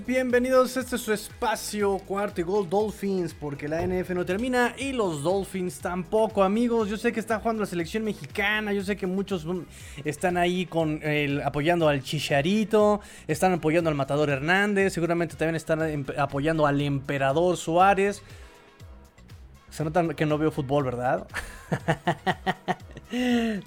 Amigos, bienvenidos. Este es su espacio cuarto y gol Dolphins porque la NF no termina y los Dolphins tampoco amigos. Yo sé que está jugando la selección mexicana, yo sé que muchos mm, están ahí con apoyando al Chicharito, están apoyando al Matador Hernández, seguramente también están em, apoyando al Emperador Suárez. Se nota que no veo fútbol, ¿verdad?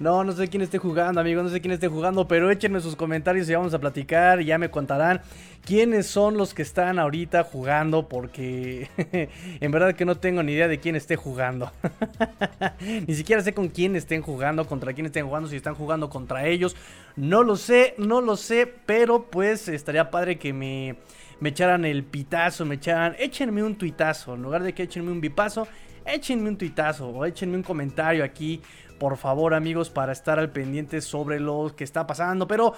No, no sé quién esté jugando, amigos, no sé quién esté jugando, pero échenme sus comentarios y vamos a platicar, ya me contarán quiénes son los que están ahorita jugando, porque en verdad que no tengo ni idea de quién esté jugando. ni siquiera sé con quién estén jugando, contra quién estén jugando, si están jugando contra ellos. No lo sé, no lo sé, pero pues estaría padre que me, me echaran el pitazo, me echaran, échenme un tuitazo, en lugar de que échenme un bipazo, échenme un tuitazo o échenme un comentario aquí por favor amigos, para estar al pendiente sobre lo que está pasando. Pero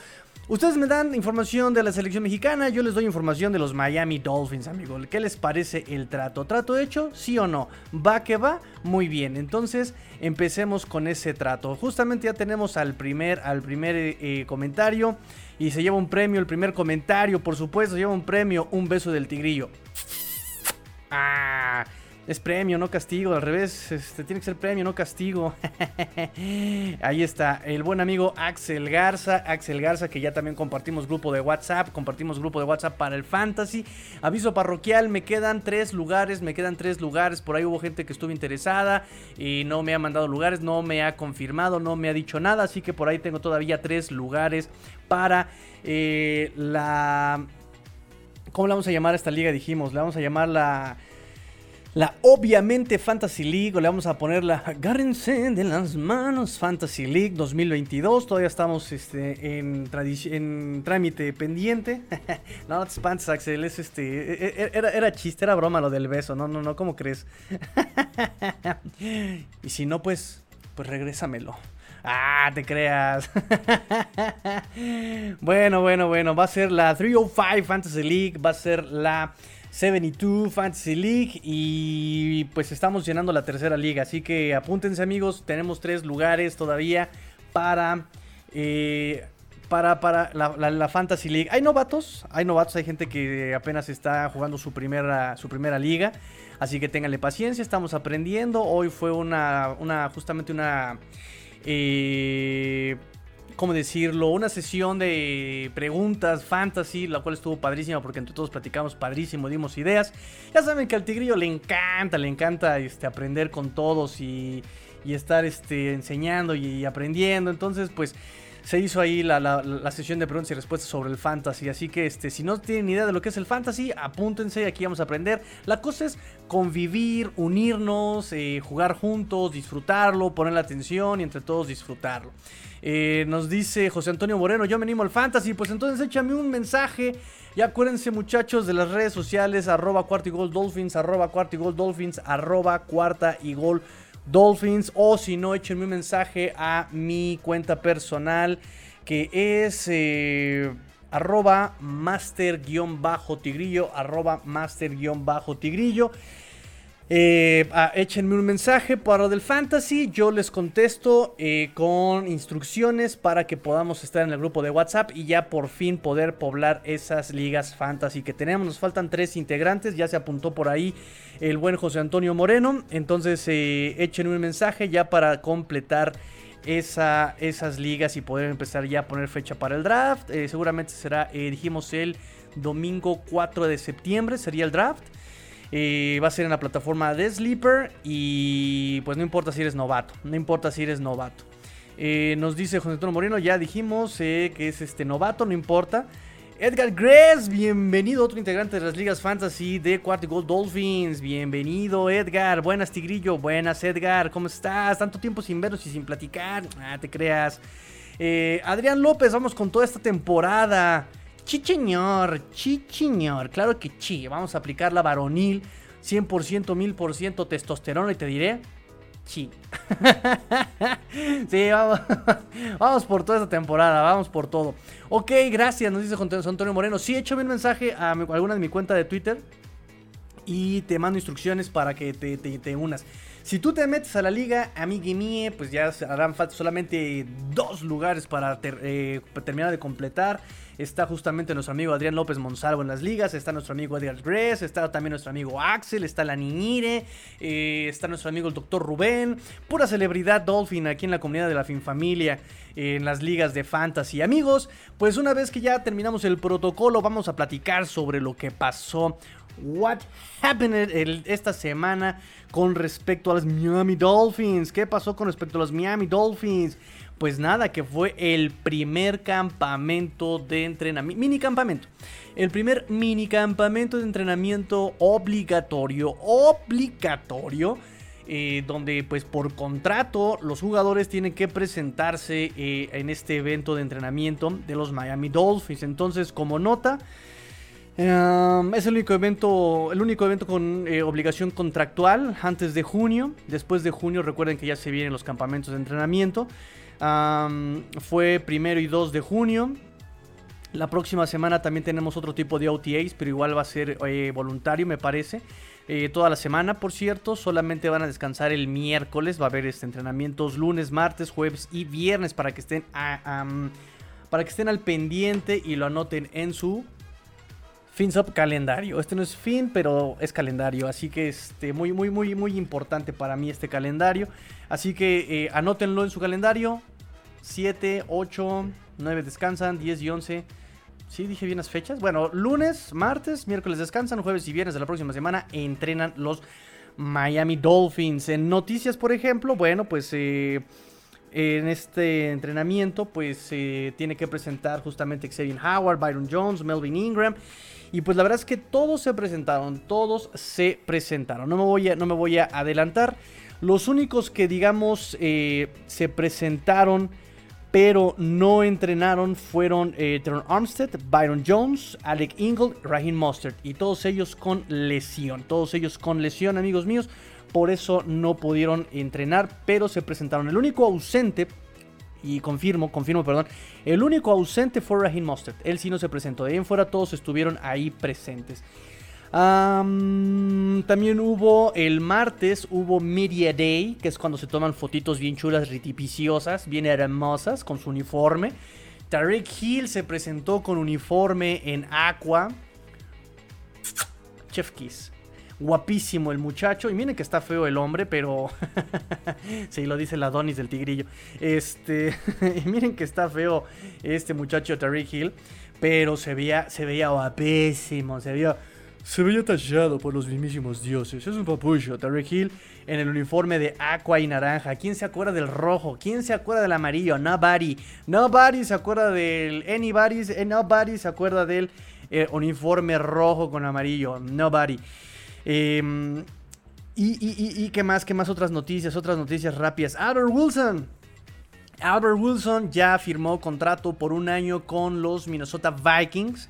ustedes me dan información de la selección mexicana, yo les doy información de los Miami Dolphins, amigos. ¿Qué les parece el trato? ¿Trato hecho? ¿Sí o no? ¿Va que va? Muy bien, entonces empecemos con ese trato. Justamente ya tenemos al primer, al primer eh, comentario y se lleva un premio, el primer comentario, por supuesto, lleva un premio, un beso del tigrillo. Ah, es premio, no castigo. Al revés, este, tiene que ser premio, no castigo. Ahí está, el buen amigo Axel Garza. Axel Garza, que ya también compartimos grupo de WhatsApp. Compartimos grupo de WhatsApp para el Fantasy. Aviso parroquial, me quedan tres lugares. Me quedan tres lugares. Por ahí hubo gente que estuvo interesada y no me ha mandado lugares. No me ha confirmado, no me ha dicho nada. Así que por ahí tengo todavía tres lugares para eh, la... ¿Cómo le vamos a llamar a esta liga? Dijimos, le vamos a llamar la la obviamente Fantasy League, o le vamos a poner la agárrense de las manos Fantasy League 2022. Todavía estamos este, en, en trámite pendiente. no, te espantes, Axel. Es este, e, e, era, era chiste, era broma lo del beso. No, no, no, ¿cómo crees? y si no, pues, pues regrésamelo. Ah, te creas. bueno, bueno, bueno. Va a ser la 305 Fantasy League. Va a ser la 72 Fantasy League y pues estamos llenando la tercera liga. Así que apúntense amigos, tenemos tres lugares todavía para... Eh, para, para la, Fantasy League. Hay novatos, hay novatos, hay gente que apenas está jugando su primera, su primera liga. Así que ténganle paciencia, estamos aprendiendo. Hoy fue una, una justamente una eh, ¿cómo decirlo? Una sesión de preguntas fantasy, la cual estuvo padrísima porque entre todos platicamos padrísimo, dimos ideas. Ya saben que al tigrillo le encanta, le encanta este, aprender con todos y, estar este, enseñando y aprendiendo. Entonces, pues se hizo ahí la, sesión de preguntas y respuestas sobre el fantasy. Así que este, si no tienen idea de lo que es el fantasy, apúntense, aquí vamos a aprender. La cosa es convivir, unirnos, eh, jugar juntos, disfrutarlo, poner la atención y entre todos disfrutarlo. Eh, nos dice José Antonio Moreno, yo me animo al fantasy, pues entonces échame un mensaje. Y acuérdense muchachos de las redes sociales, arroba cuarta y gol dolphins, arroba cuarta y gol dolphins, arroba cuarta y gol Dolphins. O si no, échenme un mensaje a mi cuenta personal que es eh, arroba master-tigrillo, arroba master-tigrillo. Eh, ah, échenme un mensaje para del fantasy. Yo les contesto eh, con instrucciones para que podamos estar en el grupo de WhatsApp y ya por fin poder poblar esas ligas fantasy que tenemos. Nos faltan tres integrantes. Ya se apuntó por ahí el buen José Antonio Moreno. Entonces eh, échenme un mensaje ya para completar esa, esas ligas y poder empezar ya a poner fecha para el draft. seguramente será, dijimos, el domingo 4 de septiembre sería el draft. Va a ser en la plataforma de Sleeper. Y pues no importa si eres novato. No importa si eres novato. Eh, nos dice José Antonio Moreno, ya dijimos eh, que es este novato, no importa. Edgar Gress, bienvenido, otro integrante de las ligas fantasy de Quarty Gold Dolphins. Bienvenido, Edgar. Buenas, Tigrillo. Buenas, Edgar. ¿Cómo estás? Tanto tiempo sin vernos y sin platicar. Ah, te creas. Eh, Adrián López, vamos con toda esta temporada. Chicheñor, chicheñor. Claro que chi. Vamos a aplicar la varonil. 100%, 1000% testosterona y te diré Sí. sí, vamos, vamos por toda esta temporada, vamos por todo. Ok, gracias, nos dice Antonio Moreno. Sí, échame un mensaje a, alguna de mi cuenta de Twitter y te mando instrucciones para que te, unas. Si tú te metes a la liga, amigue mía, pues ya harán falta solamente dos lugares para eh, terminar de completar. Está justamente nuestro amigo Adrián López Monsalvo en las ligas. Está nuestro amigo Edgar Gress. Está también nuestro amigo Axel. Está la Niñire. Eh, está nuestro amigo el doctor Rubén. Pura celebridad Dolphin aquí en la comunidad de la Finfamilia. en las ligas de fantasy. Amigos, pues una vez que ya terminamos el protocolo, vamos a platicar sobre lo que pasó. What happened esta semana con respecto a los Miami Dolphins. ¿Qué pasó con respecto a los Miami Dolphins? Pues nada, que fue el primer campamento de entrenamiento, mini campamento. El primer mini campamento de entrenamiento obligatorio, obligatorio. Eh, donde pues por contrato los jugadores tienen que presentarse eh, en este evento de entrenamiento de los Miami Dolphins. Entonces, como nota, em, es el único evento, el único evento con eh, obligación contractual antes de junio. Después de junio, recuerden que ya se vienen los campamentos de entrenamiento fue primero y 2 de junio. La próxima semana también tenemos otro tipo de OTAs, pero igual va a ser eh, voluntario, me parece. Eh, toda la semana, por cierto, solamente van a descansar el miércoles. Va a haber este entrenamientos lunes, martes, jueves y viernes para que estén para que estén al pendiente y lo anoten en su FinSub calendario. Este no es fin, pero es calendario. Así que este, muy, muy, muy, muy importante para mí este calendario. Así que eh, anótenlo en su calendario. 7, 8, 9 descansan, 10 y 11. ¿Sí dije bien las fechas? Bueno, lunes, martes, miércoles descansan, jueves y viernes de la próxima semana entrenan los Miami Dolphins. En noticias, por ejemplo, bueno, pues eh, en este entrenamiento, pues se tiene que presentar justamente Xavier Howard, Byron Jones, Melvin Ingram. Y pues la verdad es que todos se presentaron, todos se presentaron. No me voy a, no me voy a adelantar. Los únicos que digamos eh, se presentaron pero no entrenaron fueron eh, Armstead, Byron Jones, Alec Ingle, Raheem Mustard y todos ellos con lesión, todos ellos con lesión amigos míos, por eso no pudieron entrenar, pero se presentaron. El único ausente y confirmo, confirmo, perdón. El único ausente fue Raheem Mustard. Él sí no se presentó. De ahí en fuera todos estuvieron ahí presentes. también hubo el martes, hubo Media Day, que es cuando se toman fotitos bien chulas, ritipiciosas, bien hermosas, con su uniforme. Tarek Hill se presentó con uniforme en Aqua. Chef Kiss. Guapísimo el muchacho. Y miren que está feo el hombre, pero. sí, lo dice la Donis del tigrillo. Este. y miren que está feo este muchacho Terry Hill. Pero se veía, se veía guapísimo. Se veía. Se veía tallado por los mismísimos dioses. Es un papucho. Terry Hill en el uniforme de aqua y naranja. ¿Quién se acuerda del rojo? ¿Quién se acuerda del amarillo? Nobody. Nobody se acuerda del anybody. Eh, nobody se acuerda del eh, uniforme rojo con amarillo. Nobody. Em, y, qué más, qué más otras noticias, otras noticias rápidas. Albert Wilson. Albert Wilson ya firmó contrato por un año con los Minnesota Vikings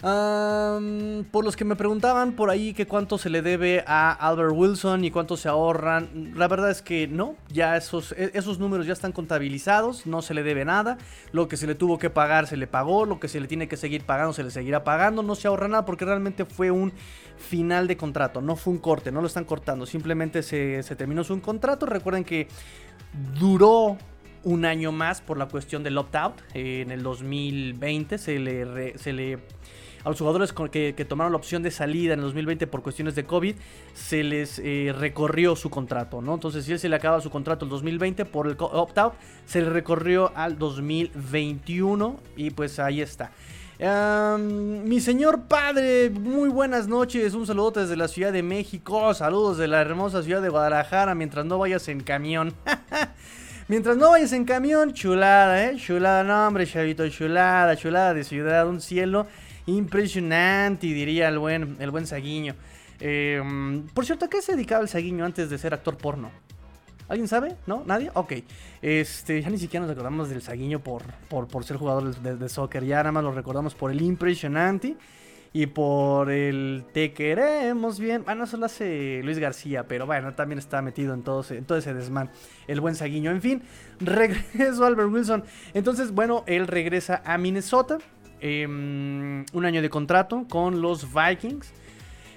por los que me preguntaban por ahí que cuánto se le debe a Albert Wilson y cuánto se ahorran, la verdad es que no, ya esos, e, esos números ya están contabilizados, no se le debe nada, lo que se le tuvo que pagar se le pagó, lo que se le tiene que seguir pagando se le seguirá pagando, no se ahorra nada porque realmente fue un final de contrato, no fue un corte, no lo están cortando, simplemente se, terminó su contrato, recuerden que duró un año más por la cuestión del opt-out. en el 2020 se le, se le a los jugadores que, tomaron la opción de salida en el 2020 por cuestiones de COVID, se les eh, recorrió su contrato, ¿no? Entonces, si él se le acaba su contrato el 2020 por el opt-out, se le recorrió al 2021 y pues ahí está. mi señor padre, muy buenas noches. Un saludo desde la Ciudad de México. Saludos de la hermosa ciudad de Guadalajara mientras no vayas en camión. Mientras no vayas en camión, chulada, ¿eh? Chulada, no, hombre, chavito, chulada, chulada de ciudad, un cielo impresionante, diría el buen, el buen Saguiño. Eh, por cierto, ¿a qué se dedicaba el Saguiño antes de ser actor porno? ¿Alguien sabe? ¿No? ¿Nadie? Ok. Este, ya ni siquiera nos acordamos del Saguiño por, por, ser jugador de, soccer. Ya nada más lo recordamos por el impresionante y por el Te queremos bien. Bueno, eso lo hace Luis García, pero bueno, también está metido en todo, ese, ese desmán. El buen Saguiño. En fin, regreso Albert Wilson. Entonces, bueno, él regresa a Minnesota. Em, un año de contrato con los Vikings.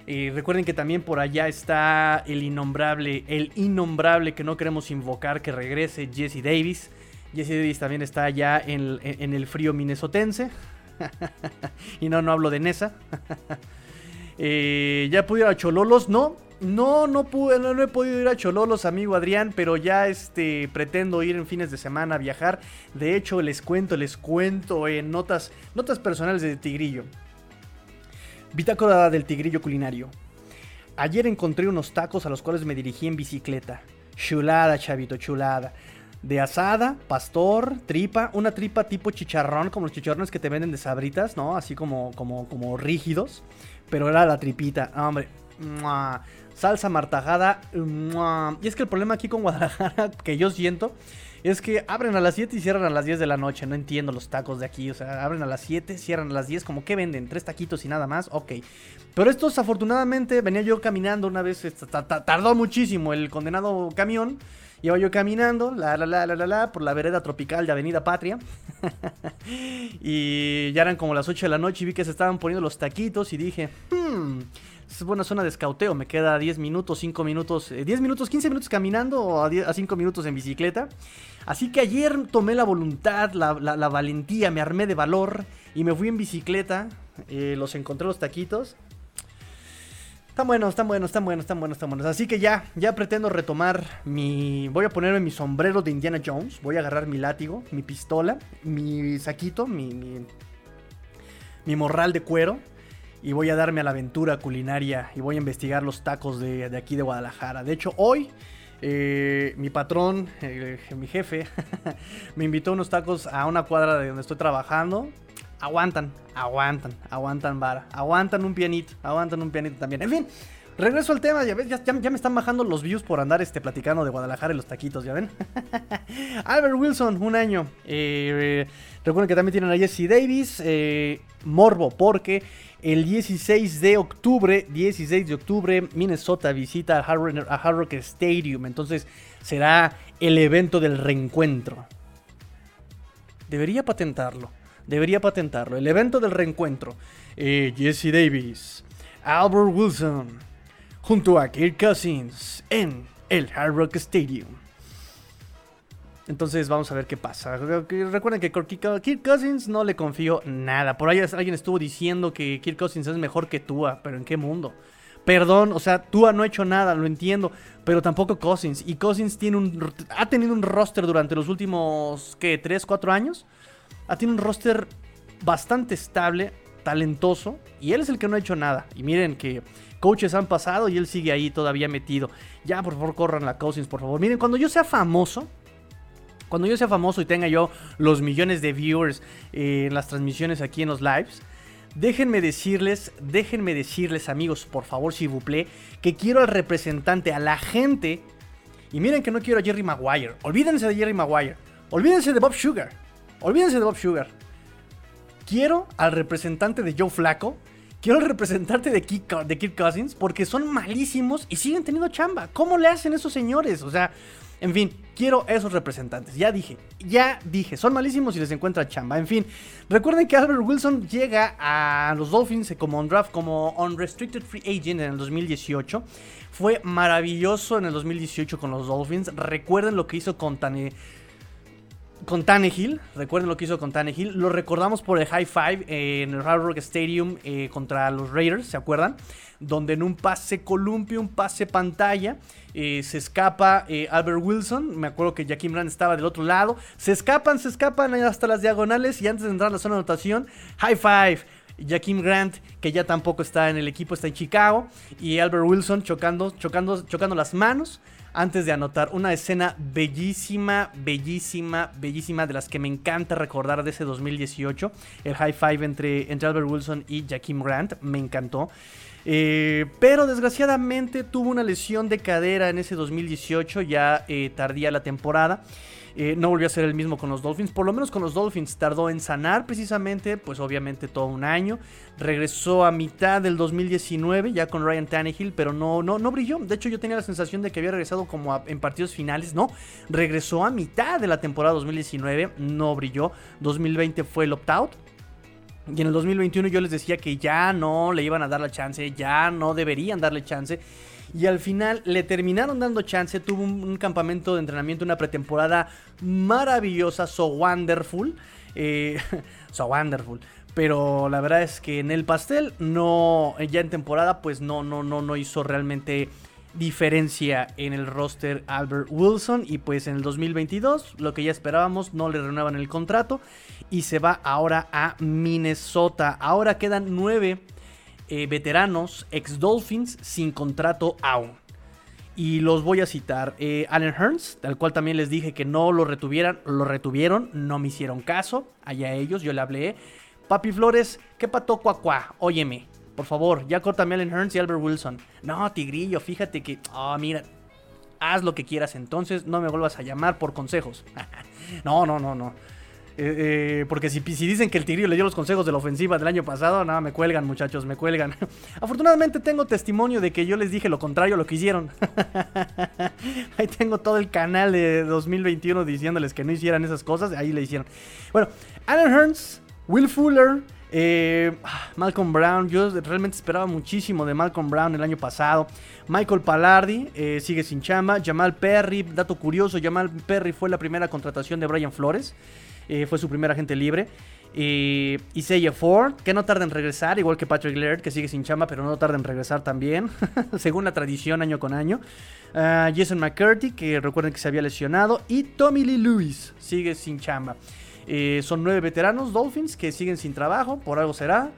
Eh, recuerden que también por allá está el innombrable, el innombrable que no queremos invocar que regrese, Jesse Davis. Jesse Davis también está allá en, el frío minnesotense. y no, no hablo de Nesa. eh, ya pude ir a Chololos, no. No, no pude, no, he podido ir a Chololos, amigo Adrián, pero ya este pretendo ir en fines de semana a viajar. De hecho, les cuento, les cuento en notas, notas personales de Tigrillo. Bitácora del Tigrillo culinario. Ayer encontré unos tacos a los cuales me dirigí en bicicleta. Chulada, chavito, chulada de asada, pastor, tripa, una tripa tipo chicharrón, como los chicharrones que te venden de sabritas, ¿no? Así como, como, como rígidos, pero era la tripita, hombre. Salsa martajada. Y es que el problema aquí con Guadalajara, que yo siento, es que abren a las 7 y cierran a las 10 de la noche. No entiendo los tacos de aquí. O sea, abren a las 7, cierran a las 10. Como que venden tres taquitos y nada más. Ok. Pero estos, afortunadamente, venía yo caminando una vez. Tardó muchísimo el condenado camión. Iba yo caminando, la, la, la, la, la, por la vereda tropical de Avenida Patria. y ya eran como las 8 de la noche y vi que se estaban poniendo los taquitos y dije, hmm, es buena zona de escauteo, me queda 10 minutos, 5 minutos, 10 eh, minutos, 15 minutos caminando o a, 5 minutos en bicicleta. Así que ayer tomé la voluntad, la, valentía, me armé de valor y me fui en bicicleta. Eh, los encontré los taquitos están buenos, están buenos, están buenos, están buenos, están buenos. Así que ya, ya pretendo retomar mi... Voy a ponerme mi sombrero de Indiana Jones. Voy a agarrar mi látigo, mi pistola, mi saquito, mi, mi, morral de cuero. Y voy a darme a la aventura culinaria y voy a investigar los tacos de, aquí de Guadalajara. De hecho, hoy eh, mi patrón, eh, mi jefe, me invitó unos tacos a una cuadra de donde estoy trabajando aguantan, aguantan, aguantan vara, aguantan un pianito, aguantan un pianito también. En fin, regreso al tema, ya ves, ya, me están bajando los views por andar este, platicando de Guadalajara y los taquitos, ¿ya ven? Albert Wilson, un año. Eh, recuerden que también tienen a Jesse Davis, eh, Morbo, porque el 16 de octubre, 16 de octubre, Minnesota visita a Hard Rock Stadium, entonces será el evento del reencuentro. Debería patentarlo. Debería patentarlo. El evento del reencuentro. Eh, Jesse Davis, Albert Wilson, junto a Kirk Cousins en el Hard Rock Stadium. Entonces vamos a ver qué pasa. Recuerden que Kirk Cousins no le confío nada. Por ahí alguien estuvo diciendo que Kirk Cousins es mejor que Tua, pero ¿en qué mundo? Perdón, o sea, Tua no ha hecho nada, lo entiendo, pero tampoco Cousins. Y Cousins tiene un, ha tenido un roster durante los últimos, ¿qué? ¿3, 4 años? Ah, tiene un roster bastante estable, talentoso, y él es el que no ha hecho nada. Y miren que coaches han pasado y él sigue ahí todavía metido. Ya, por favor, corran la Cousins, por favor. Miren, cuando yo sea famoso, cuando yo sea famoso y tenga yo los millones de viewers eh, en las transmisiones aquí en los lives, déjenme decirles, déjenme decirles, amigos, por favor, si buple, que quiero al representante, a la gente. Y miren que no quiero a Jerry Maguire. Olvídense de Jerry Maguire. Olvídense de Bob Sugar. Olvídense de Bob Sugar. Quiero al representante de Joe Flaco. Quiero al representante de Kirk, de Cousins. Porque son malísimos y siguen teniendo chamba. ¿Cómo le hacen esos señores? O sea, en fin, quiero esos representantes. Ya dije, ya dije, son malísimos y les encuentra chamba. En fin, recuerden que Albert Wilson llega a los Dolphins como on draft, como unrestricted free agent en el 2018. Fue maravilloso en el 2018 con los Dolphins. Recuerden lo que hizo con Tane con Tannehill. Recuerden lo que hizo con Tannehill. Lo recordamos por el high five en el Hard Rock Stadium eh, contra los Raiders, ¿se acuerdan? Donde en un pase columpio, un pase pantalla, eh, se escapa eh, Albert Wilson. Me acuerdo que Jaquim Brand estaba del otro lado. Se escapan, se escapan hasta las diagonales y antes de entrar a la zona de anotación, high five. Jaquim Grant, que ya tampoco está en el equipo, está en Chicago. Y Albert Wilson chocando, chocando, chocando las manos antes de anotar una escena bellísima, bellísima, bellísima de las que me encanta recordar de ese 2018. El high five entre, entre Albert Wilson y Jaquim Grant, me encantó. Eh, pero desgraciadamente tuvo una lesión de cadera en ese 2018, ya eh, tardía la temporada. Eh, no volvió a ser el mismo con los Dolphins. Por lo menos con los Dolphins tardó en sanar precisamente, pues obviamente todo un año. Regresó a mitad del 2019 ya con Ryan Tannehill, pero no, no, no brilló. De hecho yo tenía la sensación de que había regresado como en partidos finales. No, regresó a mitad de la temporada 2019, no brilló. 2020 fue el opt-out. Y en el 2021 yo les decía que ya no le iban a dar la chance, ya no deberían darle chance. Y al final le terminaron dando chance. Tuvo un, campamento de entrenamiento, una pretemporada maravillosa, so wonderful. Eh, so wonderful. Pero la verdad es que en el pastel, no, ya en temporada, pues no, no, no, no hizo realmente diferencia en el roster Albert Wilson. Y pues en el 2022, lo que ya esperábamos, no le renuevan el contrato. Y se va ahora a Minnesota. Ahora quedan nueve eh, veteranos ex Dolphins sin contrato aún. Y los voy a citar. Eh, Allen Hearns, tal cual también les dije que no lo retuvieran, lo retuvieron, no me hicieron caso. Allá ellos, yo le hablé. Papi Flores, ¿qué pato cuacuá? Óyeme, por favor, ya córtame Allen Hearns y Albert Wilson. No, Tigrillo, fíjate que. Oh, mira, haz lo que quieras entonces, no me vuelvas a llamar por consejos. no, no, no, no. Eh, eh, porque si, dicen que el Tigrillo le dio los consejos de la ofensiva del año pasado, nada, me cuelgan, muchachos, me cuelgan. Afortunadamente tengo testimonio de que yo les dije lo contrario a lo que hicieron. ahí tengo todo el canal de 2021 diciéndoles que no hicieran esas cosas. Ahí le hicieron. Bueno, Alan Hearns, Will Fuller. Eh, Malcolm Brown, yo realmente esperaba muchísimo de Malcolm Brown el año pasado. Michael Palardi sigue sin chamba. Jamal Perry, dato curioso, Jamal Perry fue la primera contratación de Brian Flores. Eh, fue su primer agente libre. y Isaiah Ford, que no tarda en regresar, igual que Patrick Laird, que sigue sin chamba, pero no tarda en regresar también, según la tradición año con año. Ah, Jason McCurdy, que recuerden que se había lesionado. Y Tommy Lee Lewis, sigue sin chamba. Eh, son nueve veteranos Dolphins que siguen sin trabajo, por algo será.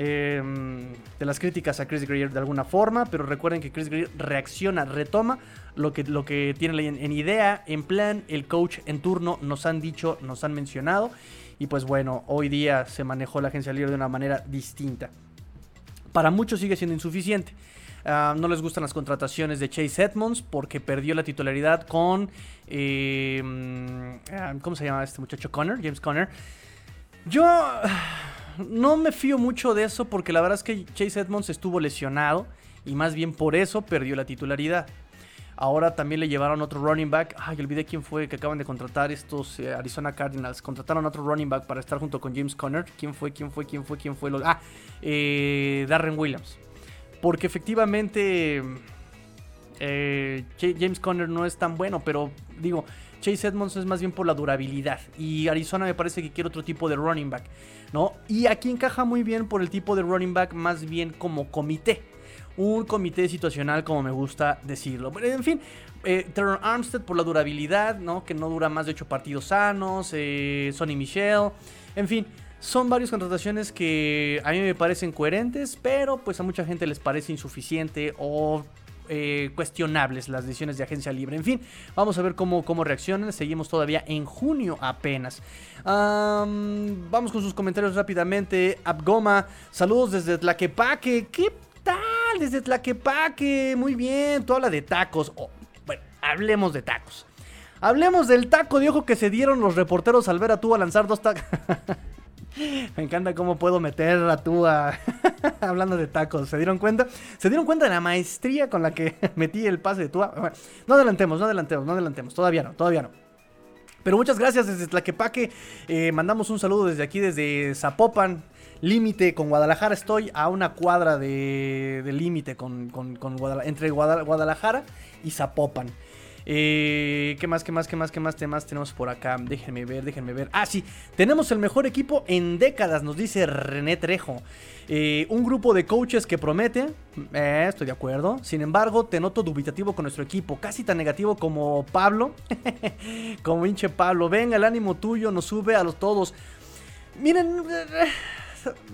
Em, de las críticas a Chris Greer de alguna forma, pero recuerden que Chris Greer reacciona, retoma lo que, lo que tiene en, idea, en plan, el coach en turno nos han dicho, nos han mencionado, y pues bueno, hoy día se manejó la agencia libre de una manera distinta. Para muchos sigue siendo insuficiente. Ah, no les gustan las contrataciones de Chase Edmonds porque perdió la titularidad con. Em, ah, ¿Cómo se llama este muchacho? Connor, James Conner. Yo no me fío mucho de eso porque la verdad es que Chase Edmonds estuvo lesionado y más bien por eso perdió la titularidad. Ahora también le llevaron otro running back. Ay, olvidé quién fue que acaban de contratar estos eh, Arizona Cardinals. Contrataron otro running back para estar junto con James Conner. ¿Quién fue? ¿Quién fue? ¿Quién fue? ¿Quién fue? Ah, eh, Darren Williams. Porque efectivamente eh, James Conner no es tan bueno, pero digo, Chase Edmonds es más bien por la durabilidad. Y Arizona me parece que quiere otro tipo de running back. ¿no? Y aquí encaja muy bien por el tipo de running back, más bien como comité. Un comité situacional, como me gusta decirlo. En fin, eh, Armstead por la durabilidad, ¿no? Que no dura más de 8 partidos sanos. Eh, Sonny Michel. En fin, son varias contrataciones que a mí me parecen coherentes, pero pues a mucha gente les parece insuficiente o eh, cuestionables las decisiones de agencia libre. En fin, vamos a ver cómo, cómo reaccionan. Seguimos todavía en junio apenas. vamos con sus comentarios rápidamente. Abgoma, saludos desde Tlaquepaque. ¿Qué Desde Tlaquepaque. Muy bien, tú habla de tacos. Oh, bueno, hablemos de tacos. Hablemos del taco de ojo que se dieron los reporteros al ver a tú a lanzar dos tacos. Me encanta cómo puedo meter a tú hablando de tacos. ¿Se dieron cuenta? ¿Se dieron cuenta de la maestría con la que metí el pase de Tua? no adelantemos, no adelantemos, no adelantemos. Todavía no, todavía no. Pero muchas gracias desde Tlaquepaque. Eh, mandamos un saludo desde aquí, desde Zapopan. Límite con Guadalajara. Estoy a una cuadra de, límite con, entre Guadalajara y Zapopan. Eh, ¿Qué más, qué más, qué más, qué más temas tenemos por acá? Déjenme ver, déjenme ver. Ah, sí, tenemos el mejor equipo en décadas, nos dice René Trejo. Eh, un grupo de coaches que promete, eh, estoy de acuerdo. Sin embargo, te noto dubitativo con nuestro equipo, casi tan negativo como Pablo. como hinche Pablo. Venga, el ánimo tuyo nos sube a los todos. Miren,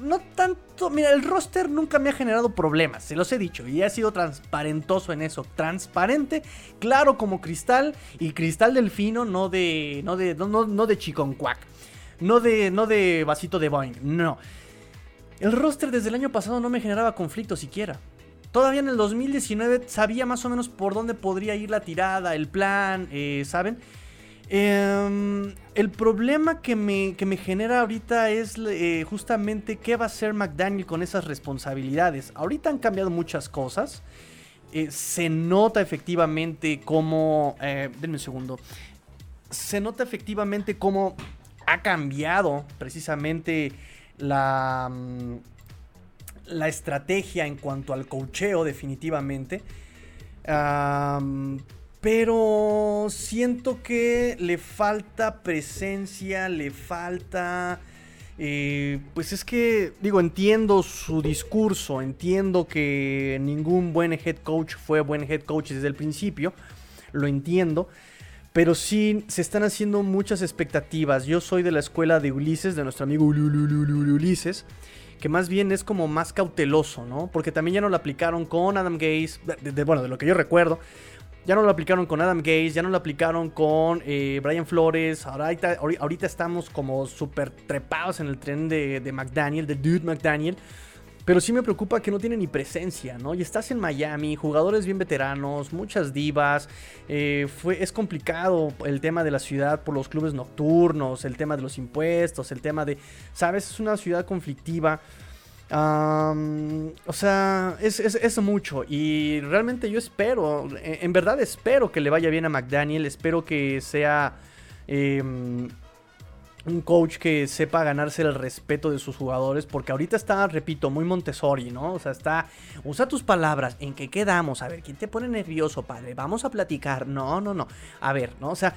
no tanto. Mira, el roster nunca me ha generado problemas, se los he dicho, y he sido transparentoso en eso. Transparente, claro como cristal, y cristal delfino, no de. no de. no, no de chiconcuac. No de. no de vasito de Boeing. No. El roster desde el año pasado no me generaba conflicto siquiera. Todavía en el 2019 sabía más o menos por dónde podría ir la tirada, el plan, eh, ¿saben? Em, el problema que me, me, genera ahorita es eh, justamente qué va a hacer McDaniel con esas responsabilidades. Ahorita han cambiado muchas cosas. Eh, se nota efectivamente cómo... Eh, denme un segundo. Se nota efectivamente cómo ha cambiado precisamente la, mm, la estrategia en cuanto al cocheo definitivamente. Pero siento que le falta presencia, le falta... Eh, pues es que, digo, entiendo su discurso, entiendo que ningún buen head coach fue buen head coach desde el principio, lo entiendo, pero sí se están haciendo muchas expectativas. Yo soy de la escuela de Ulises, de nuestro amigo Ulises, que más bien es como más cauteloso, ¿no? Porque también ya no lo aplicaron con Adam Gaze, bueno, de lo que yo recuerdo, ya no lo aplicaron con Adam Gaze, ya no lo aplicaron con eh, Brian Flores. Ahorita, ahorita estamos como súper trepados en el tren de, McDaniel, de Dude McDaniel. Pero sí me preocupa que no tiene ni presencia, ¿no? Y estás en Miami, jugadores bien veteranos, muchas divas. Eh, fue, es complicado el tema de la ciudad por los clubes nocturnos, el tema de los impuestos, el tema de. ¿Sabes? Es una ciudad conflictiva o sea, es, mucho. Y realmente yo espero, en, verdad espero que le vaya bien a McDaniel. Espero que sea em, un coach que sepa ganarse el respeto de sus jugadores. Porque ahorita está, repito, muy Montessori, ¿no? O sea, está. Usa tus palabras. ¿En qué quedamos? A ver, ¿quién te pone nervioso, padre? Vamos a platicar. No, no, no. A ver, ¿no? O sea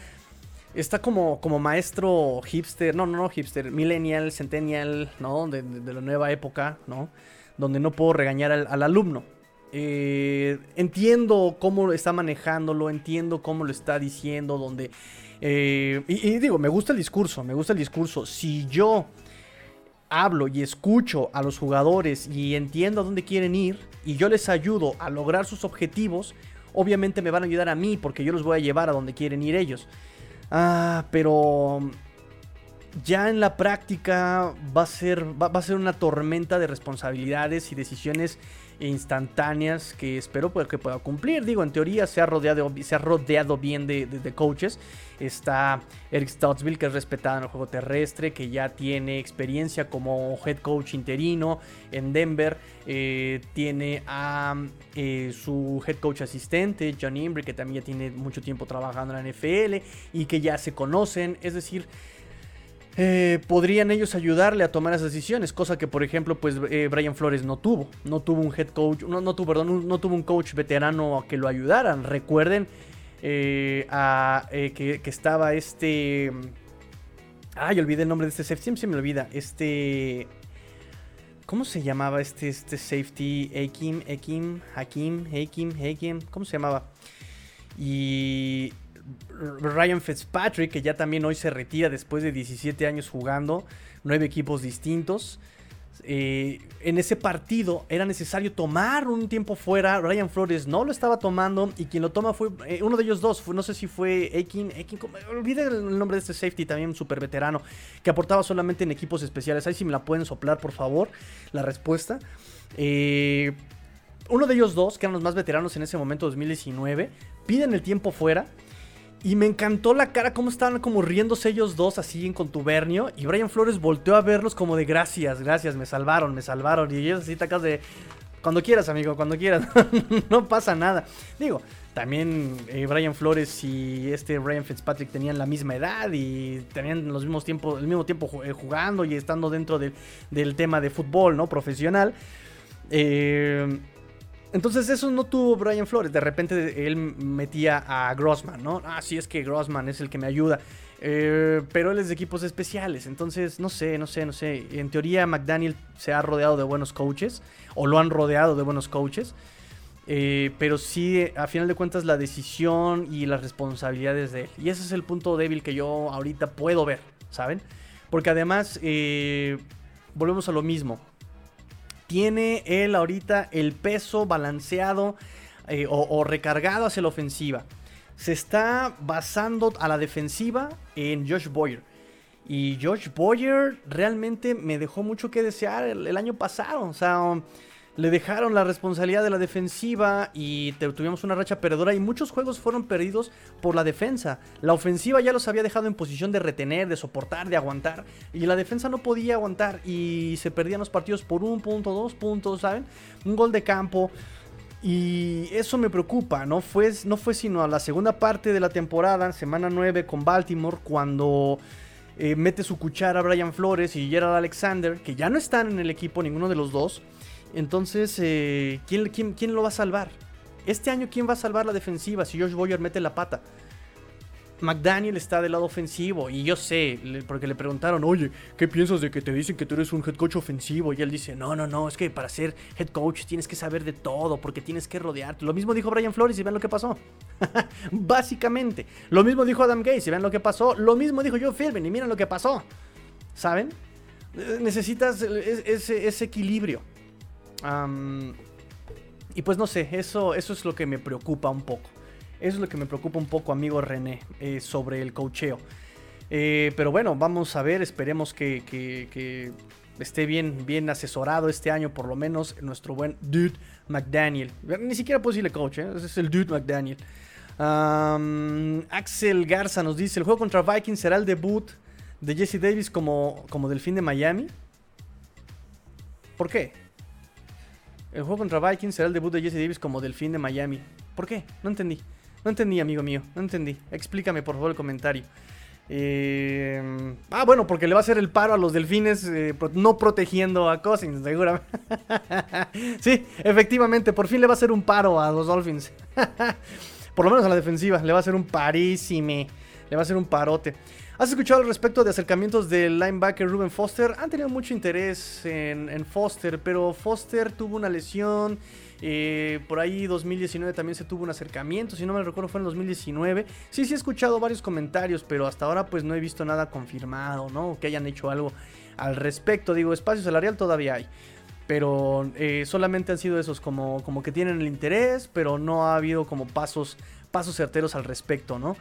está como, como maestro hipster, no, no, no hipster, millennial, centennial, ¿no? De, la nueva época, ¿no? Donde no puedo regañar al, alumno. Eh, entiendo cómo está manejándolo, entiendo cómo lo está diciendo, donde... Eh, y, y, digo, me gusta el discurso, me gusta el discurso. Si yo hablo y escucho a los jugadores y entiendo a dónde quieren ir y yo les ayudo a lograr sus objetivos, obviamente me van a ayudar a mí porque yo los voy a llevar a donde quieren ir ellos. Ah, pero ya en la práctica va a ser, va, a ser una tormenta de responsabilidades y decisiones instantáneas que espero que pueda cumplir. Digo, en teoría se ha rodeado, se ha rodeado bien de, coaches. Está Eric Stoutsville, que es respetado en el juego terrestre, que ya tiene experiencia como head coach interino en Denver. Eh, tiene a eh, su head coach asistente, John Imbri, que también ya tiene mucho tiempo trabajando en la NFL y que ya se conocen. Es decir, eh, podrían ellos ayudarle a tomar esas decisiones, cosa que por ejemplo pues eh, Brian Flores no tuvo, no tuvo un head coach, no, tuvo, perdón, no, tuvo un coach veterano a que lo ayudaran. Recuerden eh, a, que, estaba este, ay olvidé el nombre de este safety, siempre se me olvida, este, ¿cómo se llamaba este, este safety? Akim, Akim, Hakim, Hakim, Hakim, ¿cómo se llamaba? Y Ryan Fitzpatrick, que ya también hoy se retira después de 17 años jugando, nueve equipos distintos. Eh, en ese partido era necesario tomar un tiempo fuera. Ryan Flores no lo estaba tomando y quien lo toma fue eh, uno de ellos dos. no sé si fue Aiken. olvide el nombre de este safety, también un super veterano que aportaba solamente en equipos especiales. Ahí si me la pueden soplar, por favor, la respuesta. Eh, uno de ellos dos, que eran los más veteranos en ese momento, 2019, piden el tiempo fuera. Y me encantó la cara, cómo estaban como riéndose ellos dos así en contubernio. Y Brian Flores volteó a verlos como de gracias, gracias, me salvaron, me salvaron. Y ellos así tacas de cuando quieras, amigo, cuando quieras. no pasa nada. Digo, también eh, Brian Flores y este Brian Fitzpatrick tenían la misma edad y tenían los mismos tiempos, el mismo tiempo eh, jugando y estando dentro del tema de fútbol, ¿no? Profesional. Eh, entonces eso no tuvo Brian Flores. De repente él metía a Grossman, ¿no? Ah, sí, es que Grossman es el que me ayuda. Eh, pero él es de equipos especiales. Entonces, no sé, no sé, no sé. En teoría, McDaniel se ha rodeado de buenos coaches. O lo han rodeado de buenos coaches. Eh, pero sí, a final de cuentas, la decisión y las responsabilidades de él. Y ese es el punto débil que yo ahorita puedo ver, ¿saben? Porque además, eh, volvemos a lo mismo. Tiene él ahorita el peso balanceado eh, o, recargado hacia la ofensiva. Se está basando a la defensiva en Josh Boyer. Y Josh Boyer realmente me dejó mucho que desear el, el año pasado. O sea, le dejaron la responsabilidad de la defensiva y tuvimos una racha perdedora y muchos juegos fueron perdidos por la defensa. La ofensiva ya los había dejado en posición de retener, de soportar, de aguantar y la defensa no podía aguantar y se perdían los partidos por un punto, dos puntos, ¿saben? Un gol de campo. Y eso me preocupa, ¿no? Fue, no fue sino a la segunda parte de la temporada, semana 9 con Baltimore, cuando eh, mete su cuchara Brian Flores y Gerald Alexander, que ya no están en el equipo, ninguno de los dos. Entonces, eh, ¿quién, quién, lo va a salvar? Este año, ¿quién va a salvar la defensiva si Josh Boyer mete la pata? McDaniel está del lado ofensivo y yo sé, porque le preguntaron, oye, ¿qué piensas de que te dicen que tú eres un head coach ofensivo? Y él dice, no, no, no, es que para ser head coach tienes que saber de todo, porque tienes que rodearte. Lo mismo dijo Brian Flores y vean lo que pasó. Básicamente. Lo mismo dijo Adam Gates y vean lo que pasó. Lo mismo dijo Joe Philbin y miren lo que pasó. ¿Saben? Eh, necesitas ese, ese equilibrio y pues no sé, eso, eso es lo que me preocupa un poco. Eso es lo que me preocupa un poco, amigo René, eh, sobre el cocheo. Eh, pero bueno, vamos a ver, esperemos que, esté bien, bien asesorado este año, por lo menos, nuestro buen Dude McDaniel. Ni siquiera puedo decirle coach, ¿eh? es el Dude McDaniel. Axel Garza nos dice, el juego contra Vikings será el debut de Jesse Davis como, como Delfín de Miami. ¿Por qué? El juego contra Vikings será el debut de Jesse Davis como Delfín de Miami. ¿Por qué? No entendí. No entendí, amigo mío. No entendí. Explícame, por favor, el comentario. Eh, ah, bueno, porque le va a hacer el paro a los delfines, eh, no protegiendo a Cousins, seguramente. sí, efectivamente, por fin le va a hacer un paro a los Dolphins. por lo menos a la defensiva, le va a hacer un parísime. Le va a hacer un parote. ¿Has escuchado al respecto de acercamientos del linebacker Ruben Foster? Han tenido mucho interés en, Foster, pero Foster tuvo una lesión. Eh, por ahí 2019 también se tuvo un acercamiento, si no me recuerdo fue en 2019. Sí, sí he escuchado varios comentarios, pero hasta ahora pues no he visto nada confirmado, ¿no? Que hayan hecho algo al respecto. Digo, espacio salarial todavía hay. Pero eh, solamente han sido esos como, como que tienen el interés, pero no ha habido como pasos, pasos certeros al respecto, ¿no?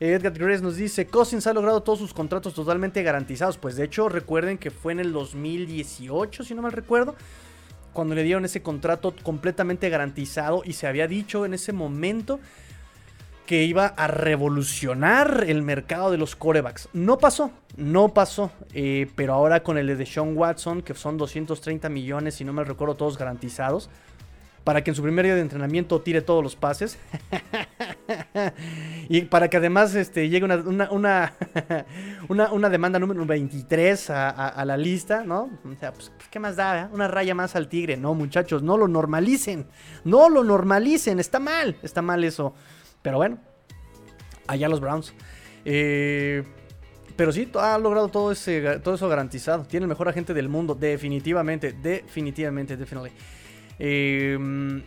Edgar Grace nos dice, Cousins ha logrado todos sus contratos totalmente garantizados. Pues de hecho, recuerden que fue en el 2018, si no mal recuerdo, cuando le dieron ese contrato completamente garantizado y se había dicho en ese momento que iba a revolucionar el mercado de los corebacks. No pasó, no pasó. Eh, pero ahora con el de Deshaun Watson, que son 230 millones, si no me recuerdo, todos garantizados para que en su primer día de entrenamiento tire todos los pases. y para que además este, llegue una, una, demanda número 23 a, la lista, ¿no? O sea, pues, ¿qué más da? Eh? Una raya más al tigre. No, muchachos, no lo normalicen. No lo normalicen. Está mal, está mal eso. Pero bueno, allá los Browns. Eh, pero sí, ha logrado todo, ese, todo eso garantizado. Tiene el mejor agente del mundo, definitivamente, definitivamente, Em,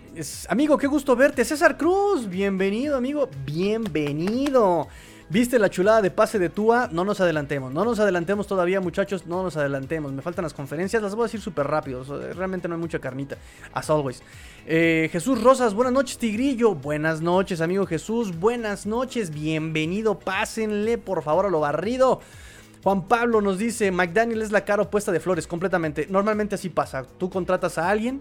amigo, qué gusto verte. César Cruz, bienvenido, amigo. Bienvenido. ¿Viste la chulada de pase de Tua? No nos adelantemos. No nos adelantemos todavía, muchachos. No nos adelantemos. Me faltan las conferencias. Las voy a decir súper rápido. Realmente no hay mucha carnita. As always. Eh, Jesús Rosas, buenas noches, Tigrillo. Buenas noches, amigo Jesús. Buenas noches. Bienvenido. Pásenle, por favor, a lo barrido. Juan Pablo nos dice: McDaniel es la cara opuesta de Flores. Completamente. Normalmente así pasa. Tú contratas a alguien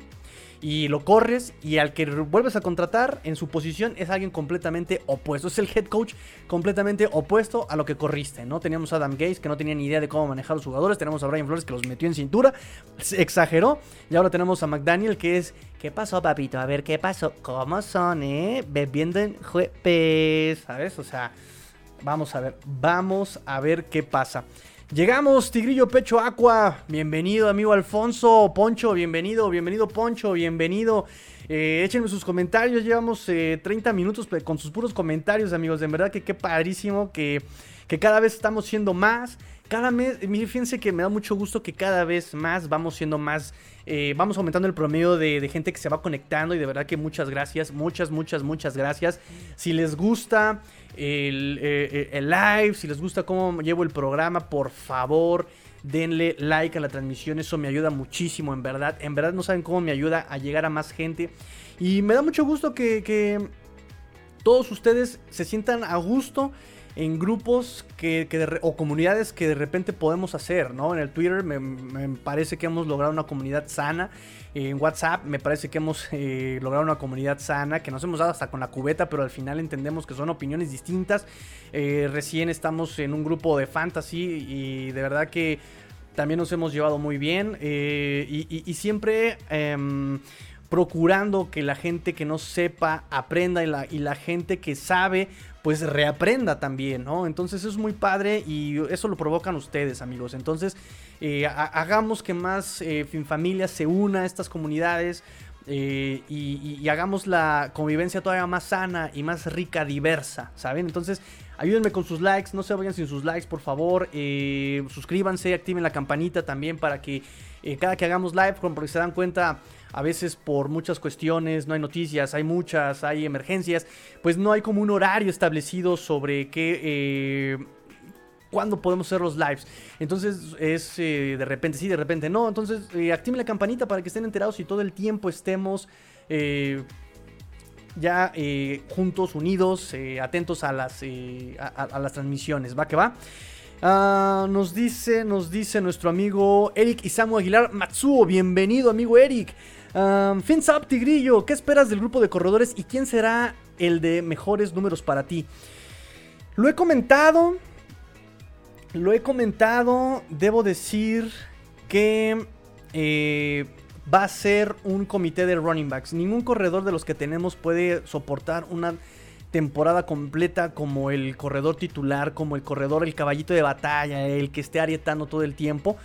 y lo corres y al que vuelves a contratar en su posición es alguien completamente opuesto. Es el head coach completamente opuesto a lo que corriste, ¿no? Teníamos a Adam Gates que no tenía ni idea de cómo manejar los jugadores, tenemos a Brian Flores que los metió en cintura, exageró y ahora tenemos a McDaniel que es ¿Qué pasó, papito? A ver, ¿qué pasó? ¿Cómo son, eh? Bebiendo en jueves, ¿sabes? O sea, vamos a ver, vamos a ver qué pasa. Llegamos, Tigrillo Pecho Aqua. Bienvenido, amigo Alfonso. Poncho, bienvenido, bienvenido, Poncho, bienvenido. Eh, échenme sus comentarios. Llevamos 30 eh, minutos con sus puros comentarios, amigos. De verdad que qué padrísimo que, que cada vez estamos siendo más cada mes, fíjense que me da mucho gusto que cada vez más vamos siendo más, eh, vamos aumentando el promedio de, gente que se va conectando y de verdad que muchas gracias, muchas, muchas, muchas gracias. Si les gusta el, eh, el live, si les gusta cómo llevo el programa, por favor denle like a la transmisión, eso me ayuda muchísimo, en verdad. En verdad no saben cómo me ayuda a llegar a más gente. Y me da mucho gusto que, todos ustedes se sientan a gusto en grupos que, o comunidades que de repente podemos hacer, ¿no? En el Twitter me, parece que hemos logrado una comunidad sana. En WhatsApp me parece que hemos eh, logrado una comunidad sana, que nos hemos dado hasta con la cubeta, pero al final entendemos que son opiniones distintas. Eh, recién estamos en un grupo de fantasy y de verdad que también nos hemos llevado muy bien. Eh, y, siempre em, procurando que la gente que no sepa aprenda y la, y la gente que sabe pues reaprenda también, ¿no? Entonces es muy padre y eso lo provocan ustedes, amigos. Entonces eh, hagamos que más eh, se una a estas comunidades. Eh, y, hagamos la convivencia todavía más sana y más rica, diversa, ¿saben? Entonces, ayúdenme con sus likes, no se vayan sin sus likes, por favor. Eh, suscríbanse, activen la campanita también para que cada que hagamos live, porque se dan cuenta, a veces por muchas cuestiones, no hay noticias, hay muchas, hay emergencias, pues no hay como un horario establecido sobre qué... Eh, cuándo podemos hacer los lives. Entonces es eh, de repente, sí, de repente no. Entonces eh, activen la campanita para que estén enterados y todo el tiempo estemos ya juntos, unidos, atentos a las, a, las transmisiones. Va que va. Ah, nos dice, nos dice nuestro amigo Eric Isamu Aguilar Matsuo. Bienvenido, amigo Eric. Um, Up, Tigrillo, ¿qué esperas del grupo de corredores y quién será el de mejores números para ti? Lo he comentado, lo he comentado, debo decir que eh, va a ser un comité de running backs. Ningún corredor de los que tenemos puede soportar una temporada completa como el corredor titular, como el corredor, el caballito de batalla, el que esté arietando todo el tiempo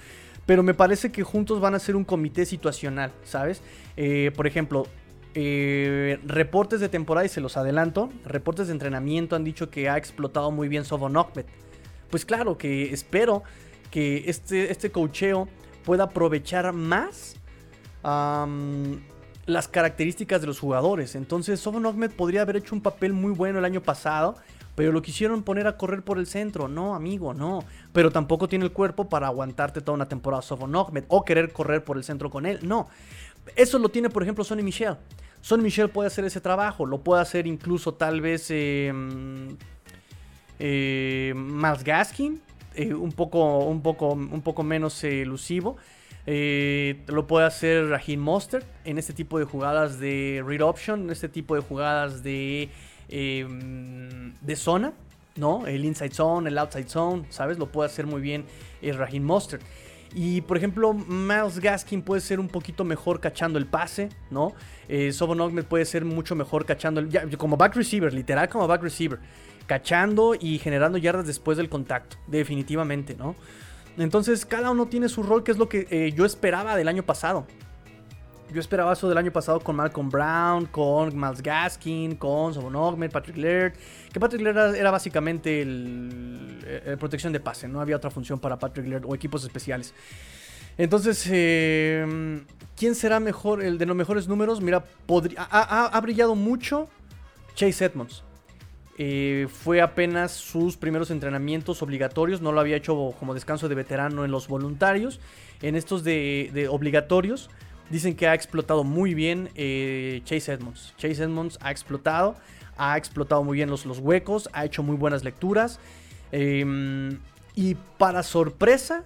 pero me parece que juntos van a ser un comité situacional, ¿sabes? Eh, por ejemplo, eh, reportes de temporada, y se los adelanto, reportes de entrenamiento han dicho que ha explotado muy bien Sobon Pues claro que espero que este, este cocheo pueda aprovechar más las características de los jugadores. Entonces, Sobon podría haber hecho un papel muy bueno el año pasado pero lo quisieron poner a correr por el centro. No, amigo, no. Pero tampoco tiene el cuerpo para aguantarte toda una temporada Sofon o querer correr por el centro con él. No. Eso lo tiene, por ejemplo, Sonny Michel. Sonny Michel puede hacer ese trabajo. Lo puede hacer incluso tal vez eh, eh, Miles Gaskin. Eh, un, poco, un, poco, un poco menos elusivo. lo puede hacer Raheem Mostert en este tipo de jugadas de read option, en este tipo de jugadas de Em, de zona, ¿no? El inside zone, el outside zone, ¿sabes? Lo puede hacer muy bien el Raheem Monster. Y por ejemplo, Miles Gaskin puede ser un poquito mejor cachando el pase, ¿no? Eh, Sobon puede ser mucho mejor cachando el, como back receiver, literal como back receiver, cachando y generando yardas después del contacto, definitivamente, ¿no? Entonces cada uno tiene su rol, que es lo que eh, yo esperaba del año pasado. Yo esperaba eso del año pasado con Malcolm Brown, con Miles Gaskin, con Sobon Patrick Laird. Que Patrick Laird era, básicamente el, eh, protección de pase, no había otra función para Patrick Laird o equipos especiales. Entonces, eh, ¿quién será mejor, el de los mejores números? Mira, ha, brillado mucho Chase Edmonds. Eh, fue apenas sus primeros entrenamientos obligatorios, no lo había hecho como descanso de veterano en los voluntarios. En estos de obligatorios Dicen que ha explotado muy bien eh, Chase Edmonds. Chase Edmonds ha explotado, ha explotado muy bien los, los huecos, ha hecho muy buenas lecturas. Em, y para sorpresa,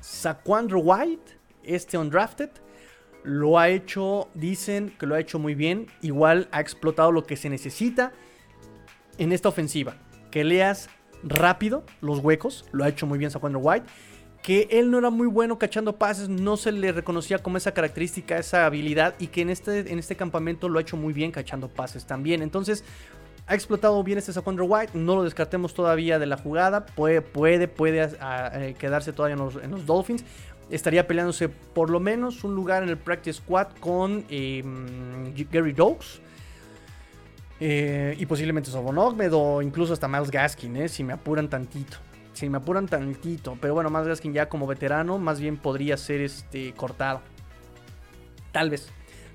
Saquandro White, este undrafted, lo ha hecho, dicen que lo ha hecho muy bien. Igual ha explotado lo que se necesita en esta ofensiva. Que leas rápido los huecos, lo ha hecho muy bien Saquandro White que él no era muy bueno cachando pases, no se le reconocía como esa característica, esa habilidad, y que en este, en este campamento lo ha hecho muy bien cachando pases también. Entonces, ha explotado bien este Saquon White, no lo descartemos todavía de la jugada, puede, puede, puede eh, quedarse todavía en los, Dolphins. Estaría peleándose por lo menos un lugar en el Practice Squad con em, Gary Dokes. Eh, y posiblemente Sobon o incluso hasta Miles Gaskin, eh, si me apuran tantito. Si me apuran tantito. Pero bueno, más Gaskin ya como veterano, más bien podría ser este cortado. Tal vez.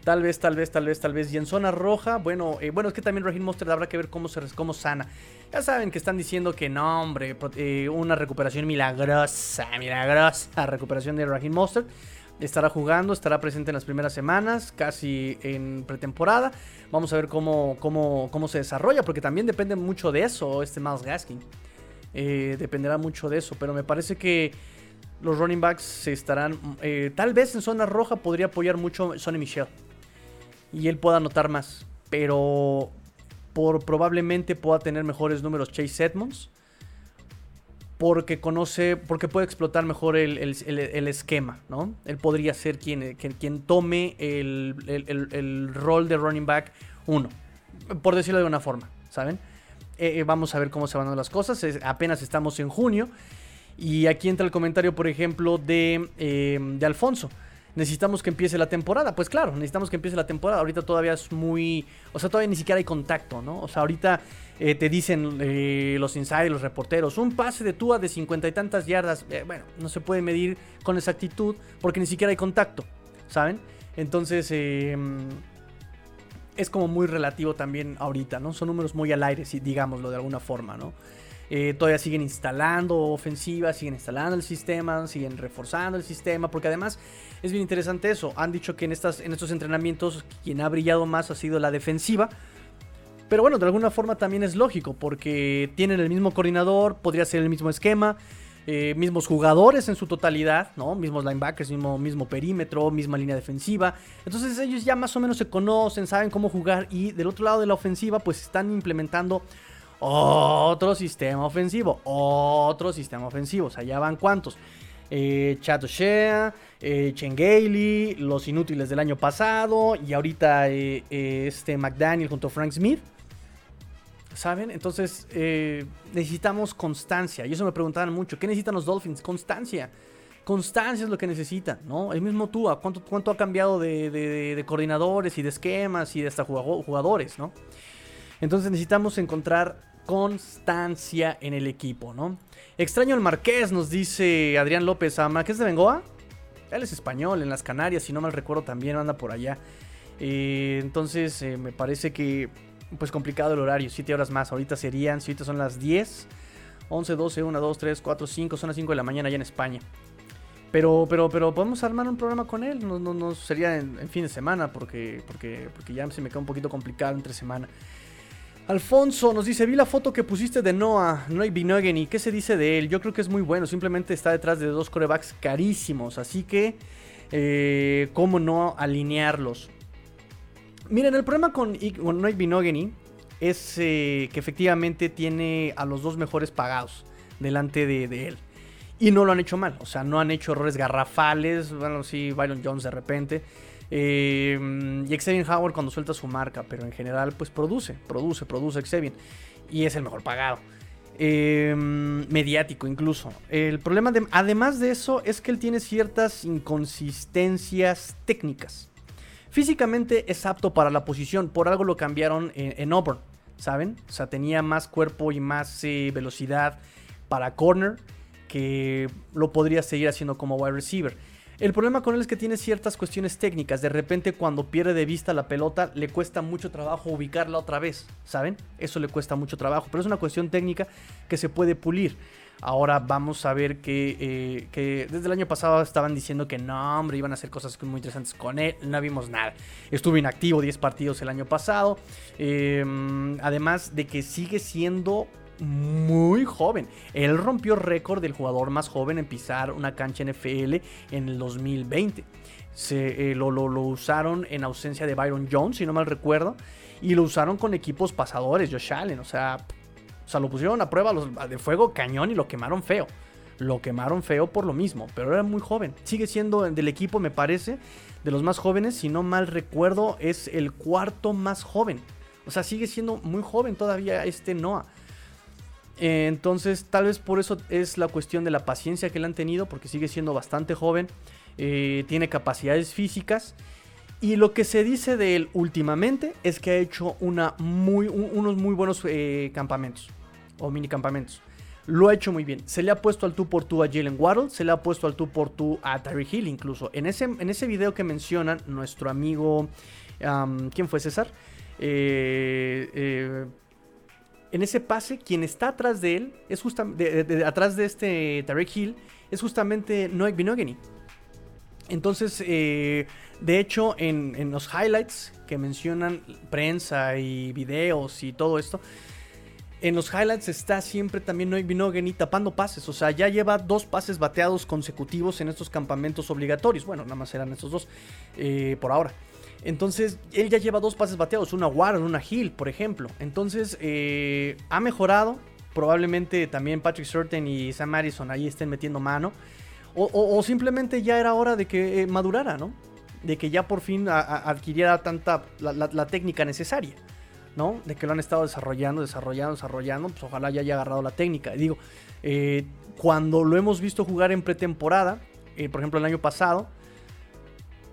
Tal vez, tal vez, tal vez, tal vez. Y en zona roja, bueno, eh, bueno, es que también Raheem Monster habrá que ver cómo se cómo sana. Ya saben que están diciendo que no, hombre, eh, una recuperación milagrosa, milagrosa recuperación de Raheem Monster. Estará jugando, estará presente en las primeras semanas, casi en pretemporada. Vamos a ver cómo, cómo, cómo se desarrolla, porque también depende mucho de eso, este Miles Gaskin. Eh, dependerá mucho de eso, pero me parece que los running backs se estarán. tal vez en zona roja podría apoyar mucho Sonny Michel y él pueda anotar más. Pero por, probablemente pueda tener mejores números Chase Edmonds. Porque conoce, porque puede explotar mejor el, esquema, ¿no? Él podría ser quien, quien, tome el, rol de running back 1. Por decirlo de una forma, ¿saben? Eh, eh, vamos a ver cómo se van las cosas. apenas estamos en junio. Y aquí entra el comentario, por ejemplo, de, eh, de Alfonso necesitamos que empiece la temporada. Pues claro, necesitamos que empiece la temporada. Ahorita todavía es muy. O sea, todavía ni siquiera hay contacto, ¿no? O sea, ahorita te dicen los insiders, los reporteros, un pase de Tua de cincuenta y tantas yardas. Bueno, no se puede medir con exactitud porque ni siquiera hay contacto, ¿saben? Entonces. Es como muy relativo también ahorita, ¿no? Son números muy al aire, si digámoslo de alguna forma, ¿no? Eh, todavía siguen instalando ofensivas, siguen instalando el sistema, siguen reforzando el sistema, porque además es bien interesante eso. Han dicho que en, estas, en estos entrenamientos quien ha brillado más ha sido la defensiva. Pero bueno, de alguna forma también es lógico, porque tienen el mismo coordinador, podría ser el mismo esquema, eh, mismos jugadores en su totalidad, ¿no? Mismos linebackers, mismo, mismo perímetro, misma línea defensiva. Entonces ellos ya más o menos se conocen, saben cómo jugar y del otro lado de la ofensiva pues están implementando otro sistema ofensivo. Otro sistema ofensivo. O sea, ya van cuántos. Eh, Chato Shea, eh, los inútiles del año pasado y ahorita eh, eh, este McDaniel junto a Frank Smith. ¿Saben? Entonces necesitamos constancia. Y eso me preguntaban mucho. ¿Qué necesitan los Dolphins? Constancia. Constancia es lo que necesitan, ¿no? El mismo Tua, ¿cuánto, cuánto ha cambiado de, de, coordinadores y de esquemas y de hasta jugadores, ¿no? Entonces necesitamos encontrar constancia en el equipo, ¿no? Extraño el Marqués, nos dice Adrián López. ¿A Marqués de Bengoa? Él es español, en las Canarias, si no mal recuerdo también anda por allá. Eh, entonces eh, me parece que pues complicado el horario, 7 horas más. Ahorita serían, si ahorita son las 10, 11, 12, 1, 2, 3, 4, 5, son las 5 de la mañana allá en España. Pero, pero, pero podemos armar un programa con él. No, no, sería en, en, fin de semana porque, porque, porque ya se me queda un poquito complicado entre semana. Alfonso nos dice, vi la foto que pusiste de Noah, Noah Binogany, ¿qué se dice de él? Yo creo que es muy bueno, simplemente está detrás de dos corebacks carísimos, así que, eh, ¿cómo no alinearlos? Miren, el problema con, Noah Binogany es eh, que efectivamente tiene a los dos mejores pagados delante de, de, él. Y no lo han hecho mal, o sea, no han hecho errores garrafales, bueno, sí, Byron Jones de repente. Eh, y Xavier Howard cuando suelta su marca, pero en general pues produce, produce, produce Xavier. Y es el mejor pagado. Eh, mediático incluso. El problema, de, además de eso, es que él tiene ciertas inconsistencias técnicas. Físicamente es apto para la posición, por algo lo cambiaron en, Auburn, ¿saben? O sea, tenía más cuerpo y más eh, velocidad para corner que lo podría seguir haciendo como wide receiver. El problema con él es que tiene ciertas cuestiones técnicas. De repente cuando pierde de vista la pelota le cuesta mucho trabajo ubicarla otra vez, ¿saben? Eso le cuesta mucho trabajo, pero es una cuestión técnica que se puede pulir. Ahora vamos a ver que, eh, desde el año pasado estaban diciendo que no, hombre, iban a hacer cosas muy interesantes con él. No vimos nada. Estuvo inactivo 10 partidos el año pasado. Em, además de que sigue siendo muy joven. Él rompió récord del jugador más joven en pisar una cancha NFL en el 2020. Se, eh, lo, usaron en ausencia de Byron Jones, si no mal recuerdo. Y lo usaron con equipos pasadores, Josh Allen. O sea, o sea lo pusieron a prueba de fuego cañón y lo quemaron feo. Lo quemaron feo por lo mismo, pero era muy joven. Sigue siendo del equipo, me parece, de los más jóvenes. Si no mal recuerdo, es el cuarto más joven. O sea, sigue siendo muy joven todavía este Noah. Eh, entonces, tal vez por eso es la cuestión de la paciencia que le han tenido, porque sigue siendo bastante joven, eh, tiene capacidades físicas. Y lo que se dice de él últimamente es que ha hecho unos muy buenos eh, campamentos o mini campamentos. lo ha hecho muy bien. Se le ha puesto al tú por tú a Jalen Waddle, se le ha puesto al tú por tú a Terry Hill incluso. En ese, en ese video que mencionan, nuestro amigo, ¿quién fue César? Eh, eh, en ese pase, quien está atrás de él, es justamente, atrás de este Tarek Hill, es justamente Noek Binogany. Entonces, eh, de hecho, en, los highlights que mencionan prensa y videos y todo esto, en los highlights está siempre también Noek Binogany tapando pases. O sea, ya lleva dos pases bateados consecutivos en estos campamentos obligatorios. Bueno, nada más eran estos dos por ahora. Entonces, él ya lleva dos pases bateados, una Warren, una Hill, por ejemplo. Entonces, eh, ha mejorado. Probablemente también Patrick Surtain y Sam Madison ahí estén metiendo mano. O, simplemente ya era hora de que eh, madurara, ¿no? De que ya por fin adquiriera tanta la, técnica necesaria, ¿no? De que lo han estado desarrollando, desarrollando, desarrollando. Pues ojalá ya haya agarrado la técnica. digo, eh, cuando lo hemos visto jugar en pretemporada, por ejemplo el año pasado,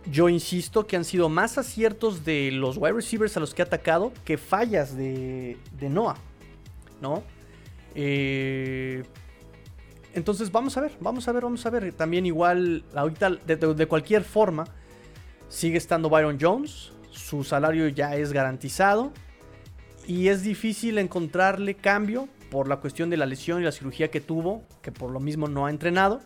yo insisto que han sido más aciertos de los wide receivers a los que ha atacado que fallas de, de Noah. ¿No? Eh, entonces vamos a ver, vamos a ver, vamos a ver. También igual, ahorita de, cualquier forma, sigue estando Byron Jones. Su salario ya es garantizado. Y es difícil encontrarle cambio por la cuestión de la lesión y la cirugía que tuvo, que por lo mismo no ha entrenado.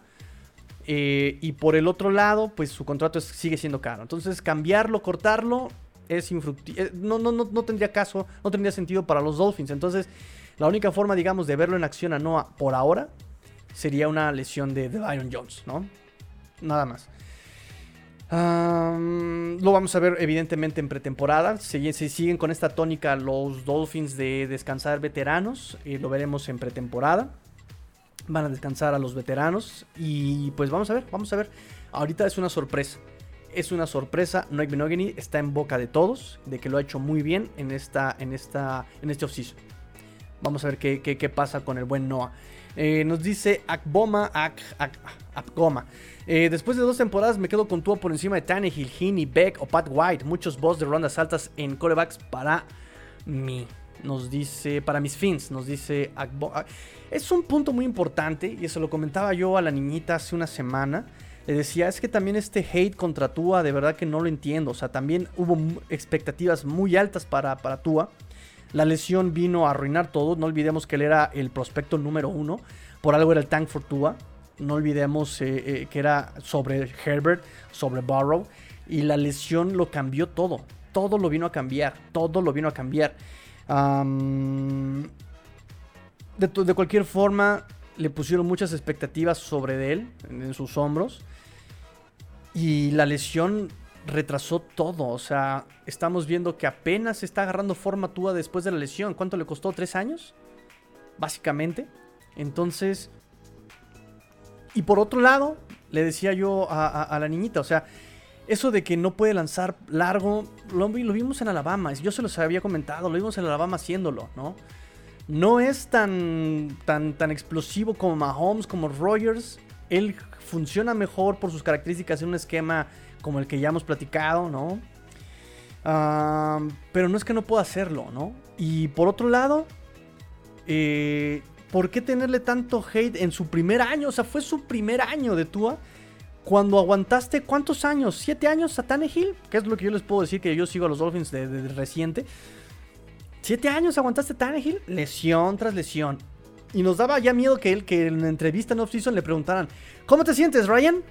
Eh, y por el otro lado, pues su contrato sigue siendo caro. Entonces, cambiarlo, cortarlo, es infructífero. Eh, no, no, no, no tendría caso, no tendría sentido para los Dolphins. Entonces, la única forma, digamos, de verlo en acción a Noah por ahora sería una lesión de, de Byron Jones, ¿no? Nada más. Lo vamos a ver evidentemente en pretemporada. Si, siguen con esta tónica los Dolphins de descansar veteranos, eh, lo veremos en pretemporada van a descansar a los veteranos y pues vamos a ver, vamos a ver. Ahorita es una sorpresa. Es una sorpresa, Noik Benogany está en boca de todos, de que lo ha hecho muy bien en, esta, en, esta, en este offseason. Vamos a ver qué, qué, pasa con el buen Noah. Eh, nos dice Akboma, Ak, Eh, después de dos temporadas me quedo con Tua por encima de Tannehill, Heaney, Beck o Pat White. Muchos boss de rondas altas en corebacks para mí. Nos dice, para mis fins, nos dice Akboma. Es un punto muy importante y eso lo comentaba yo a la niñita hace una semana. Le decía, es que también este hate contra Tua, de verdad que no lo entiendo. O sea, también hubo expectativas muy altas para, para Tua. La lesión vino a arruinar todo. No olvidemos que él era el prospecto número uno. Por algo era el tank for Tua. No olvidemos eh, eh, que era sobre Herbert, sobre Burrow. Y la lesión lo cambió todo. Todo lo vino a cambiar. Todo lo vino a cambiar de, cualquier forma, le pusieron muchas expectativas sobre él, en, sus hombros. Y la lesión retrasó todo. O sea, estamos viendo que apenas está agarrando forma Tua después de la lesión. ¿Cuánto le costó? ¿Tres años? Básicamente. Entonces. Y por otro lado, le decía yo a, la niñita, o sea, eso de que no puede lanzar largo, lo, vimos en Alabama. Yo se los había comentado, lo vimos en Alabama haciéndolo, ¿no? no es tan, tan, tan explosivo como Mahomes, como Rogers. Él funciona mejor por sus características en un esquema como el que ya hemos platicado, ¿no? pero no es que no pueda hacerlo, ¿no? Y por otro lado, eh, ¿por qué tenerle tanto hate en su primer año? O sea, fue su primer año de Tua. Cuando aguantaste, ¿cuántos años? ¿Siete años a Tannehill? Que es lo que yo les puedo decir que yo sigo a los Dolphins de reciente. Siete años aguantaste Tannehill, lesión tras lesión. Y nos daba ya miedo que él, que en la entrevista en off-season le preguntaran: ¿Cómo te sientes, Ryan?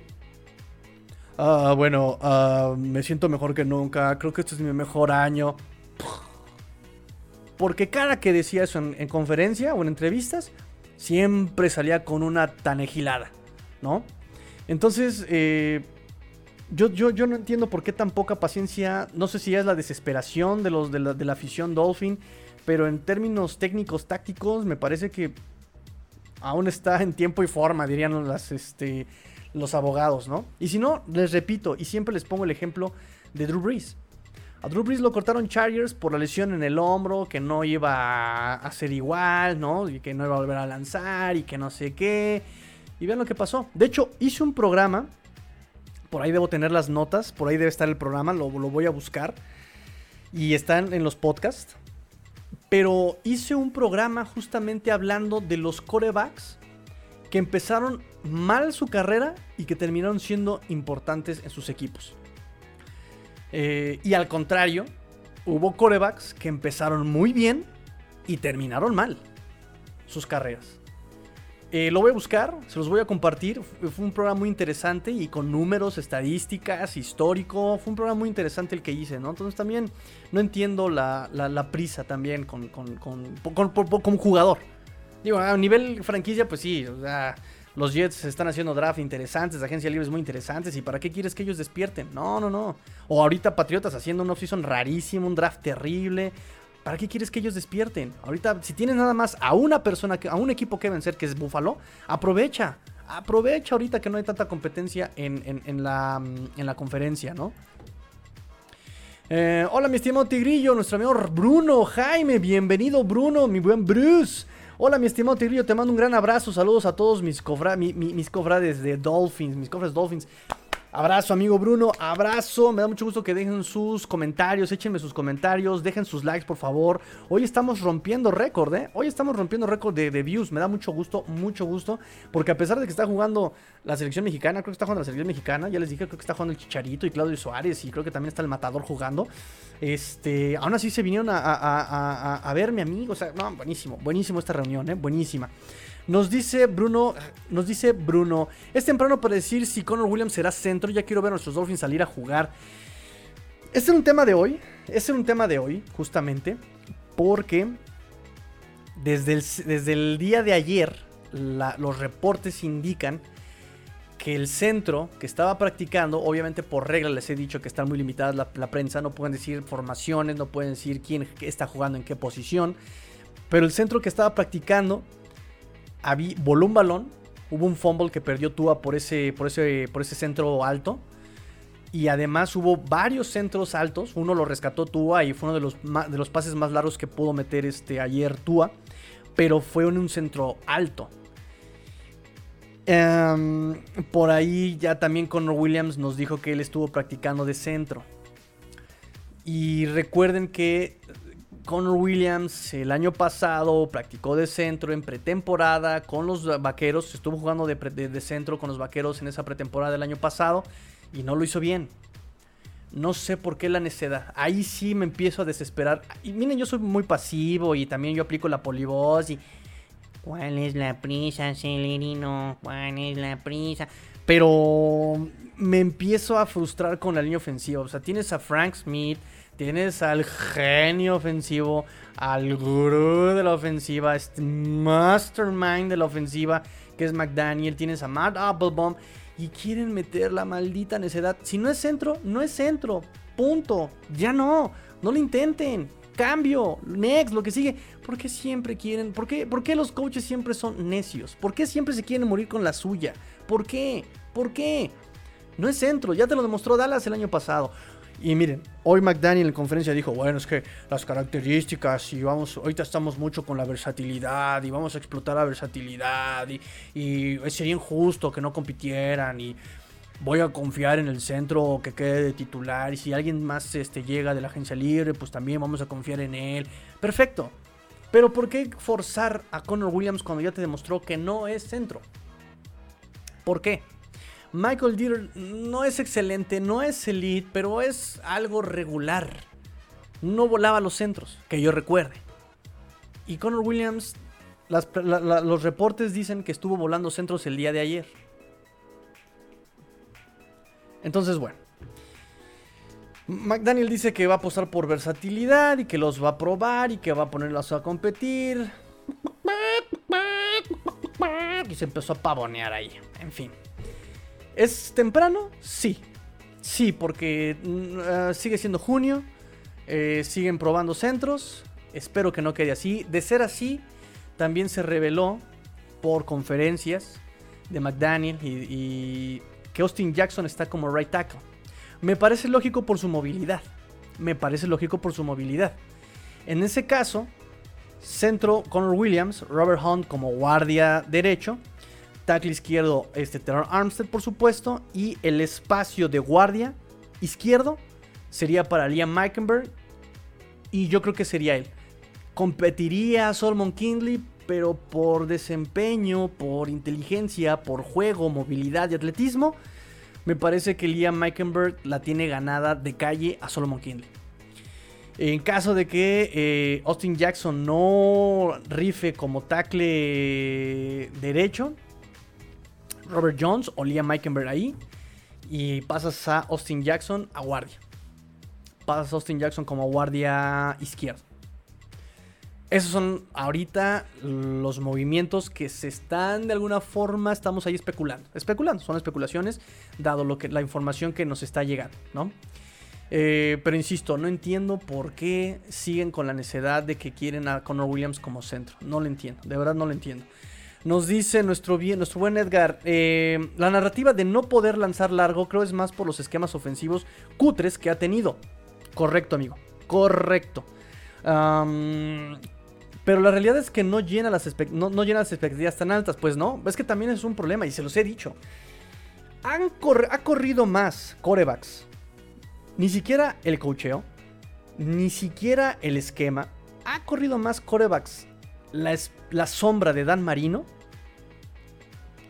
Ah, bueno, ah, me siento mejor que nunca. Creo que este es mi mejor año. Porque cada que decía eso en, conferencia o en entrevistas, siempre salía con una tanejilada, ¿no? Entonces, eh, yo, yo, yo no entiendo por qué tan poca paciencia. No sé si es la desesperación de, los, de, la, afición Dolphin. Pero en términos técnicos, tácticos, me parece que aún está en tiempo y forma, dirían las, este, los abogados, ¿no? Y si no, les repito, y siempre les pongo el ejemplo de Drew Brees. A Drew Brees lo cortaron Chargers por la lesión en el hombro, que no iba a ser igual, ¿no? Y que no iba a volver a lanzar y que no sé qué. Y vean lo que pasó. De hecho, hice un programa por ahí debo tener las notas, por ahí debe estar el programa, lo, voy a buscar. Y están en los podcasts. Pero hice un programa justamente hablando de los corebacks que empezaron mal su carrera y que terminaron siendo importantes en sus equipos. Eh, y al contrario, hubo corebacks que empezaron muy bien y terminaron mal sus carreras. Eh, lo voy a buscar, se los voy a compartir. Fue un programa muy interesante y con números, estadísticas, histórico. Fue un programa muy interesante el que hice, ¿no? Entonces también no entiendo la, prisa también con, como jugador. Digo, a nivel franquicia, pues sí, o sea, los Jets están haciendo draft interesantes, agencia libres muy interesantes. ¿Y para qué quieres que ellos despierten? No, no, no. O ahorita Patriotas haciendo un offseason rarísimo, un draft terrible. ¿Para qué quieres que ellos despierten? Ahorita, si tienes nada más a una persona, a un equipo que vencer, que es Buffalo, aprovecha. Aprovecha ahorita que no hay tanta competencia en, la, en la conferencia, ¿no? Eh, hola, mi estimado Tigrillo, nuestro amigo Bruno Jaime. Bienvenido, Bruno, mi buen Bruce. Hola, mi estimado Tigrillo, te mando un gran abrazo. Saludos a todos mis, mis cofrades de Dolphins, mis cofres Dolphins. Abrazo, amigo Bruno. Abrazo. Me da mucho gusto que dejen sus comentarios. Échenme sus comentarios. Dejen sus likes, por favor. Hoy estamos rompiendo récord, ¿eh? Hoy estamos rompiendo récord de, views. Me da mucho gusto, mucho gusto. Porque a pesar de que está jugando la selección mexicana, creo que está jugando la selección mexicana. Ya les dije, creo que está jugando el Chicharito y Claudio Suárez. Y creo que también está el Matador jugando. Este, aún así se vinieron a, a, a, a verme. O sea, no, buenísimo, buenísimo esta reunión, ¿eh? Buenísima. Nos dice Bruno, nos dice Bruno, es temprano para decir si Connor Williams será centro, ya quiero ver a nuestros Dolphins salir a jugar. Este es un tema de hoy, este es un tema de hoy, justamente, porque desde el, desde el día de ayer los reportes indican que el centro que estaba practicando, obviamente por regla les he dicho que están muy limitadas la, la, prensa, no pueden decir formaciones, no pueden decir quién está jugando en qué posición, pero el centro que estaba practicando voló un balón, hubo un fumble que perdió Tua por ese, por ese, por ese centro alto. Y además hubo varios centros altos. Uno lo rescató Tua y fue uno de los, de los pases más largos que pudo meter este, ayer Tua. Pero fue en un centro alto. Em, por ahí ya también Connor Williams nos dijo que él estuvo practicando de centro. Y recuerden que Connor Williams el año pasado practicó de centro en pretemporada con los vaqueros. Estuvo jugando de, centro con los vaqueros en esa pretemporada del año pasado y no lo hizo bien. No sé por qué la necedad. Ahí sí me empiezo a desesperar. Y miren, yo soy muy pasivo y también yo aplico la polivoz y. ¿Cuál es la prisa, Celerino? ¿Cuál es la prisa? Pero me empiezo a frustrar con la línea ofensiva. O sea, tienes a Frank Smith, Tienes al genio ofensivo, al gurú de la ofensiva, este mastermind de la ofensiva, que es McDaniel. Tienes a Matt Applebaum y quieren meter la maldita necedad. Si no es centro, no es centro. Punto. Ya no. No lo intenten. Cambio. Next, lo que sigue. ¿Por qué siempre quieren? ¿Por qué, ¿Por qué los coaches siempre son necios? ¿Por qué siempre se quieren morir con la suya? ¿Por qué? ¿Por qué? No es centro. Ya te lo demostró Dallas el año pasado. Y miren, hoy McDaniel en conferencia dijo, bueno, es que las características y vamos, ahorita estamos mucho con la versatilidad y vamos a explotar la versatilidad y, y sería injusto que no compitieran y voy a confiar en el centro que quede de titular y si alguien más este, llega de la agencia libre, pues también vamos a confiar en él. Perfecto. Pero ¿por qué forzar a Connor Williams cuando ya te demostró que no es centro? ¿Por qué? Michael Dieter no es excelente, no es elite, pero es algo regular. No volaba los centros, que yo recuerde. Y Connor Williams, los reportes dicen que estuvo volando centros el día de ayer. Entonces, bueno. McDaniel dice que va a apostar por versatilidad y que los va a probar y que va a ponerlos a competir. Y se empezó a pavonear ahí. En fin. ¿Es temprano? Sí. Sí, porque mm, ah, sigue siendo junio. Eh, siguen probando centros. Espero que no quede así. De ser así, también se reveló por conferencias de McDaniel y, que Austin Jackson está como right tackle. Me parece lógico por su movilidad. Me parece lógico por su movilidad. En ese caso, centro Connor Williams, Robert Hunt como guardia derecho tackle izquierdo, este Terror Armstead, por supuesto. Y el espacio de guardia izquierdo sería para Liam Meikenberg. Y yo creo que sería él. competiría Solomon Kindley, pero por desempeño, por inteligencia, por juego, movilidad y atletismo, me parece que Liam Meikenberg la tiene ganada de calle a Solomon Kindley. En caso de que eh, Austin Jackson no rife como tackle derecho, Robert Jones o Liam Meikenberg ahí. Y pasas a Austin Jackson a guardia. Pasas a Austin Jackson como guardia izquierdo. Esos son ahorita los movimientos que se están de alguna forma, estamos ahí especulando. Especulando, son especulaciones, dado lo que, la información que nos está llegando, ¿no? Eh, pero insisto, no entiendo por qué siguen con la necesidad de que quieren a Connor Williams como centro. No lo entiendo, de verdad no lo entiendo. Nos dice nuestro, bien, nuestro buen Edgar, eh, la narrativa de no poder lanzar largo creo es más por los esquemas ofensivos cutres que ha tenido. Correcto, amigo. Correcto. pero la realidad es que no llena, las no, llena las expectativas tan altas. Pues no, es que también es un problema y se los he dicho. Han ha corrido más corebacks. Ni siquiera el cocheo, ni siquiera el esquema. Ha corrido más corebacks la, la sombra de Dan Marino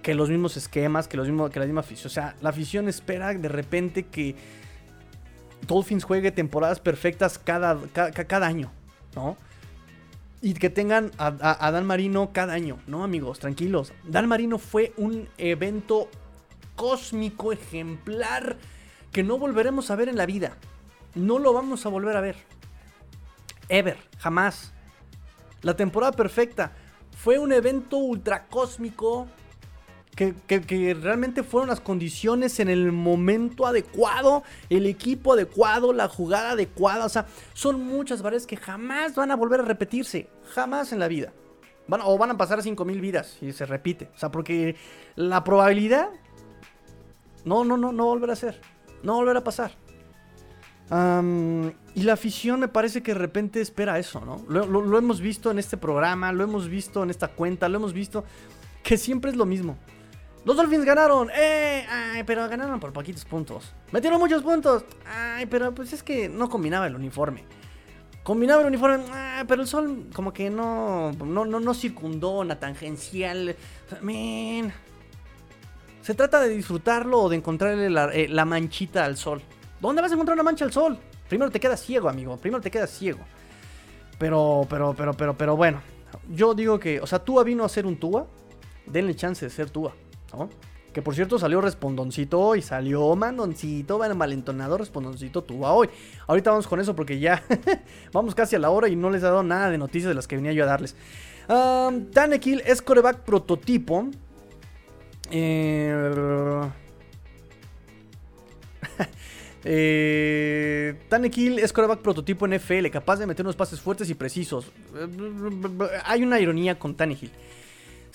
que los mismos esquemas, que, los mismos, que la misma afición. O sea, la afición espera de repente que Dolphins juegue temporadas perfectas cada, cada, año, ¿no? Y que tengan a, Dan Marino cada año, ¿no, amigos? Tranquilos. Dan Marino fue un evento cósmico, ejemplar, que no volveremos a ver en la vida. No lo vamos a volver a ver. Ever, jamás. La temporada perfecta fue un evento ultra que, realmente fueron las condiciones en el momento adecuado, el equipo adecuado, la jugada adecuada. O sea, son muchas variables que jamás van a volver a repetirse. Jamás en la vida. O van a pasar 5000 vidas y se repite. O sea, porque la probabilidad. No, no, no, no volverá a ser. No volverá a pasar. y la afición me parece que de repente espera eso, ¿no? lo, hemos visto en este programa, lo hemos visto en esta cuenta, lo hemos visto que siempre es lo mismo. Los Dolphins ganaron. ¡Eh! Ay, pero ganaron por poquitos puntos. Metieron muchos puntos. Ay, pero pues es que no combinaba el uniforme. Combinaba el uniforme. Ah, pero el sol como que no, no, no, no circundó una tangencial. Man. Se trata de disfrutarlo o de encontrarle la, eh, la manchita al sol. ¿Dónde vas a encontrar una mancha al sol? Primero te quedas ciego, amigo. Primero te quedas ciego. Pero, pero, pero, pero, pero bueno. Yo digo que, o sea, Tua vino a ser un Tua. Denle chance de ser Tua. Que por cierto salió respondoncito hoy, salió mandoncito, malentonado respondoncito tuvo hoy. Ahorita vamos con eso porque ya vamos casi a la hora y no les he dado nada de noticias de las que venía yo a darles. Tanekil es prototipo. Eh... eh, Tanekil es coreback prototipo en FL, capaz de meter unos pases fuertes y precisos. Hay una ironía con Tannehill.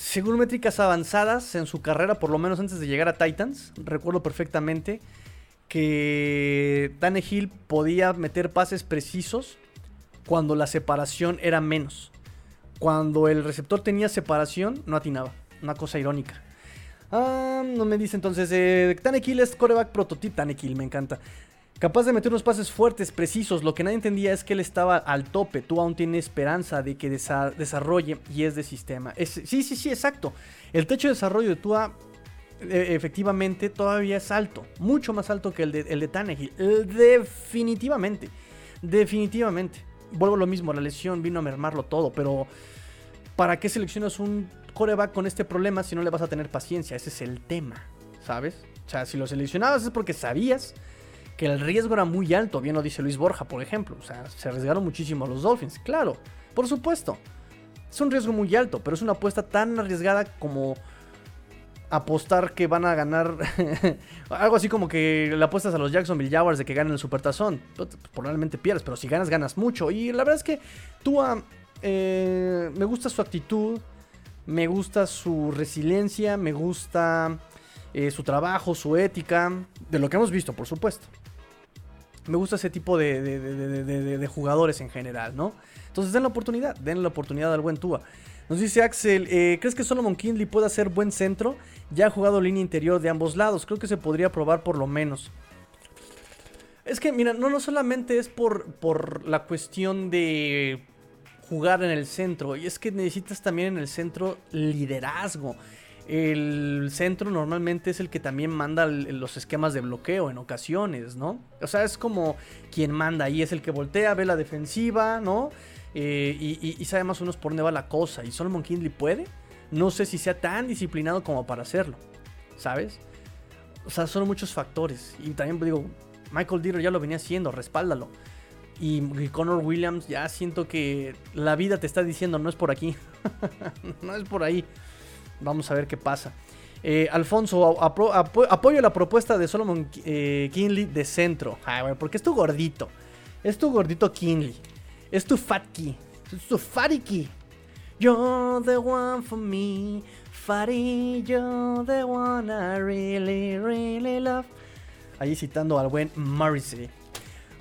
Según métricas avanzadas en su carrera, por lo menos antes de llegar a Titans, recuerdo perfectamente que Tannehill podía meter pases precisos cuando la separación era menos. Cuando el receptor tenía separación, no atinaba. Una cosa irónica. Ah, no me dice entonces. Eh, es coreback prototipo. Tannehill, me encanta. Capaz de meter unos pases fuertes, precisos. Lo que nadie entendía es que él estaba al tope. Tú aún tienes esperanza de que desarrolle y es de sistema. sí, sí, sí, exacto. El techo de desarrollo de Tua e, efectivamente todavía es alto. Mucho más alto que el de, el Tannehill. definitivamente. Definitivamente. Vuelvo a lo mismo. La lesión vino a mermarlo todo. Pero ¿para qué seleccionas un coreback con este problema si no le vas a tener paciencia? Ese es el tema. ¿Sabes? O sea, si lo seleccionabas es porque sabías que el riesgo era muy alto, bien lo dice Luis Borja, por ejemplo. O sea, se arriesgaron muchísimo los Dolphins, claro, por supuesto. Es un riesgo muy alto, pero es una apuesta tan arriesgada como apostar que van a ganar algo así como que le apuestas a los Jacksonville Jaguars de que ganen el Supertazón. Pues, probablemente pierdes, pero si ganas, ganas mucho. Y la verdad es que Tua eh, me gusta su actitud, me gusta su resiliencia, me gusta eh, su trabajo, su ética, de lo que hemos visto, por supuesto. Me gusta ese tipo de, jugadores en general, ¿no? Entonces den la oportunidad, den la oportunidad al buen Tua. Nos dice Axel, eh, ¿crees que Solomon Kindley puede ser buen centro? Ya ha jugado línea interior de ambos lados, creo que se podría probar por lo menos. Es que, mira, no, no solamente es por, por la cuestión de jugar en el centro. Y es que necesitas también en el centro liderazgo. El centro normalmente es el que también manda los esquemas de bloqueo en ocasiones, ¿no? O sea, es como quien manda ahí, es el que voltea, ve la defensiva, ¿no? Eh, y, sabe más o por dónde va la cosa. Y Solomon Kindley puede. No sé si sea tan disciplinado como para hacerlo, ¿sabes? O sea, son muchos factores. Y también digo, Michael Dieter ya lo venía haciendo, respáldalo. Y, Connor Williams, ya siento que la vida te está diciendo, no es por aquí. no es por ahí. Vamos a ver qué pasa. Eh, Alfonso, apoyo la propuesta de Solomon eh, Kinley de centro. Porque es tu gordito. Es tu gordito Kinley. Es tu fatki. Es tu fatiki. You're the one for me. Fatty, you're the one I really, really love. Ahí citando al buen Morrissey.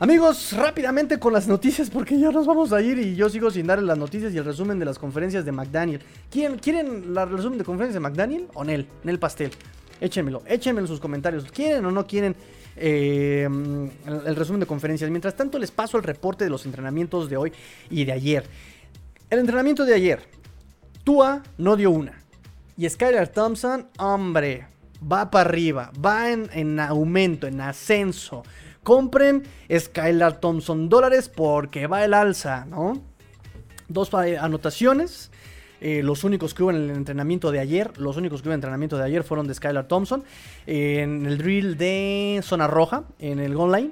Amigos, rápidamente con las noticias porque ya nos vamos a ir y yo sigo sin dar las noticias y el resumen de las conferencias de McDaniel. ¿Quieren, ¿quieren el resumen de conferencias de McDaniel o Nel? Nel Pastel. Échenmelo, échenmelo en sus comentarios. ¿Quieren o no quieren eh, el, resumen de conferencias? Mientras tanto les paso el reporte de los entrenamientos de hoy y de ayer. El entrenamiento de ayer. Tua no dio una. Y Skylar Thompson, hombre, va para arriba, va en, en aumento, en ascenso. Compren Skylar Thompson dólares porque va el alza, ¿no? Dos anotaciones. Eh, los únicos que hubo en el entrenamiento de ayer, los únicos que hubo en el entrenamiento de ayer fueron de Skylar Thompson. en el drill de zona roja, en el goal line.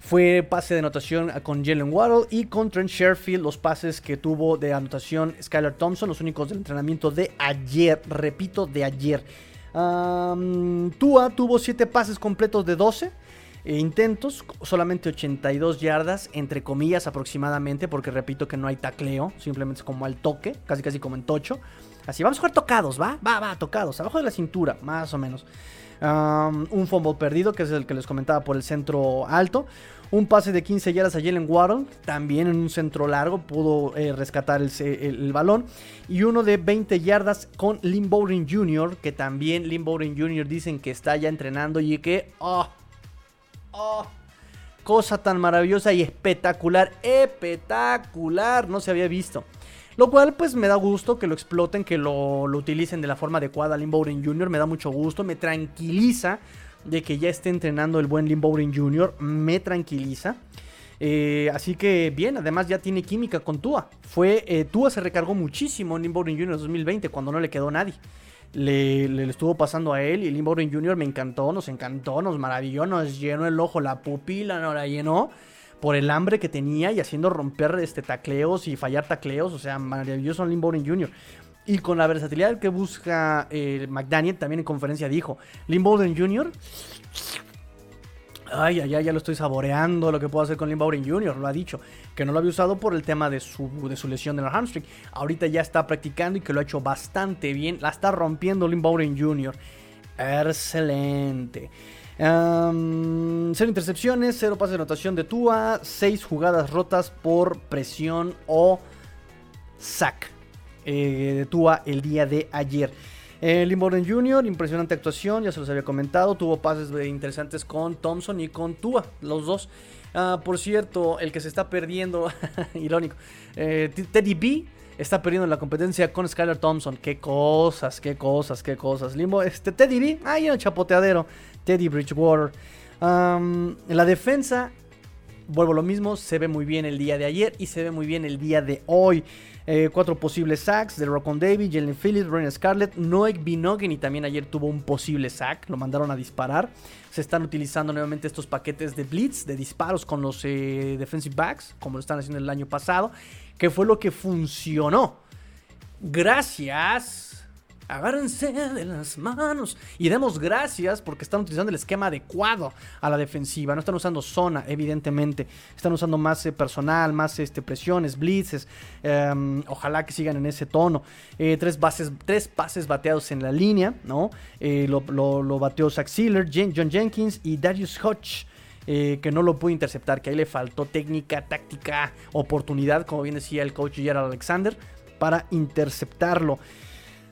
Fue pase de anotación con Jalen Waddle y con Trent Sherfield, los pases que tuvo de anotación Skylar Thompson, los únicos del entrenamiento de ayer, repito, de ayer. Tua tuvo 7 pases completos de 12. Eh, intentos, solamente 82 yardas, entre comillas aproximadamente, porque repito que no hay tacleo, simplemente es como al toque, casi casi como en tocho. Así, vamos a jugar tocados, ¿va? Va, va, tocados, abajo de la cintura, más o menos. un fumble perdido, que es el que les comentaba por el centro alto. Un pase de 15 yardas a Jalen Waddle, también en un centro largo, pudo eh, rescatar el, balón. Y uno de 20 yardas con Lynn Jr., que también Lynn Jr. dicen que está ya entrenando y que, oh, Oh, cosa tan maravillosa y espectacular, espectacular, no se había visto. Lo cual pues me da gusto que lo exploten, que lo, utilicen de la forma adecuada Lynn Bowden Jr. Me da mucho gusto, me tranquiliza de que ya esté entrenando el buen Bowden Jr. Me tranquiliza. Eh, así que bien, además ya tiene química con Tua. Fue, eh, Tua se recargó muchísimo en Lynn Bowden Jr. en 2020 cuando no le quedó nadie le, estuvo pasando a él y Lynn Bowden Jr. me encantó, nos encantó, nos maravilló, nos llenó el ojo, la pupila nos la llenó por el hambre que tenía y haciendo romper este, tacleos y fallar tacleos, o sea, maravilloso Lynn Bowden Jr. Y con la versatilidad que busca eh, McDaniel, también en conferencia dijo, Lynn Bowden Jr. Ay, ay, ay, ya lo estoy saboreando lo que puedo hacer con Lynn Bowden Jr., lo ha dicho que no lo había usado por el tema de su, de su lesión de la hamstring. Ahorita ya está practicando y que lo ha hecho bastante bien. La está rompiendo Lynn Bowden Jr. Excelente. cero intercepciones, cero pases de anotación de Tua, seis jugadas rotas por presión o sack eh, de Tua el día de ayer. Eh, Jr., impresionante actuación, ya se los había comentado. Tuvo pases interesantes con Thompson y con Tua, los dos. Ah, por cierto, el que se está perdiendo, irónico, eh, Teddy B está perdiendo la competencia con Skylar Thompson. Qué cosas, qué cosas, qué cosas. Limbo, este Teddy B, ahí en el chapoteadero. Teddy Bridgewater. la defensa, vuelvo lo mismo, se ve muy bien el día de ayer y se ve muy bien el día de hoy. Eh, cuatro posibles sacks de Rockon David, Jalen Phillips, Brian Scarlett, Noek Binogen y también ayer tuvo un posible sack, lo mandaron a disparar. Se están utilizando nuevamente estos paquetes de blitz, de disparos con los eh, defensive backs, como lo están haciendo el año pasado, que fue lo que funcionó. Gracias agárrense de las manos y demos gracias porque están utilizando el esquema adecuado a la defensiva. No están usando zona, evidentemente. Están usando más eh, personal, más este, presiones, blitzes. Em, ojalá que sigan en ese tono. Eh, tres, bases, tres pases bateados en la línea, ¿no? Eh, lo, bateó Zach Sealer, John Jenkins y Darius Hodge. que no lo pudo interceptar, que ahí le faltó técnica, táctica, oportunidad, como bien decía el coach Gerald Alexander, para interceptarlo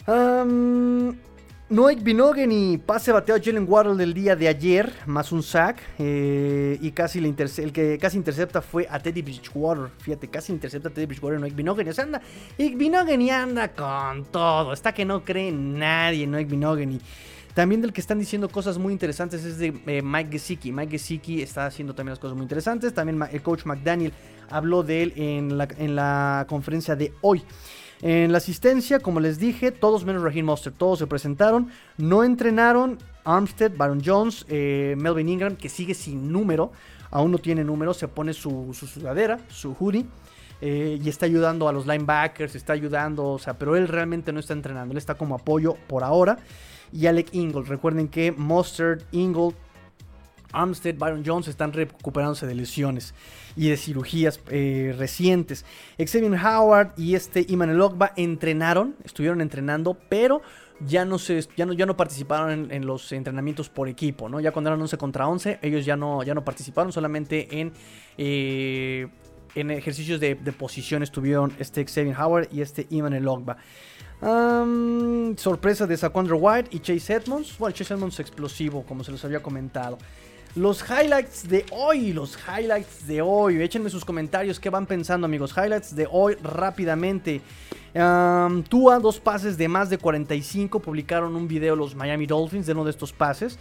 Noik Binogany, pase bateo a Jalen Waddle del día de ayer, más un sack. Eh, y casi el que casi intercepta fue a Teddy Bridgewater. Fíjate, casi intercepta a Teddy Bridgewater Noik Binogany. O sea, anda, Binogany anda con todo. Está que no cree nadie Noik Binogany. También del que están diciendo cosas muy interesantes es de eh, Mike Gesicki. Mike Gesicki está haciendo también las cosas muy interesantes. También el coach McDaniel habló de él en la, en la conferencia de hoy. En la asistencia, como les dije, todos menos Raheem Monster, todos se presentaron, no entrenaron. Armstead, Baron Jones, eh, Melvin Ingram, que sigue sin número, aún no tiene número, se pone su, sudadera, su hoodie. Eh, y está ayudando a los linebackers, está ayudando, o sea, pero él realmente no está entrenando, él está como apoyo por ahora. Y Alec Ingold, recuerden que Mustard, Ingold, Armstead, Byron Jones están recuperándose de lesiones y de cirugías eh, recientes. Xavier Howard y este Iman Ogba entrenaron, estuvieron entrenando, pero ya no, se, ya no, ya no participaron en, los entrenamientos por equipo, ¿no? Ya cuando eran 11 contra 11, ellos ya no, ya no participaron, solamente en, eh, en ejercicios de, posición estuvieron este Xavier Howard y este Iman Ogba. sorpresa de Saquandra White y Chase Edmonds. Bueno, Chase Edmonds explosivo, como se los había comentado. Los highlights de hoy, los highlights de hoy. Échenme sus comentarios, qué van pensando amigos. Highlights de hoy rápidamente. Um, Tua, dos pases de más de 45. Publicaron un video los Miami Dolphins de uno de estos pases.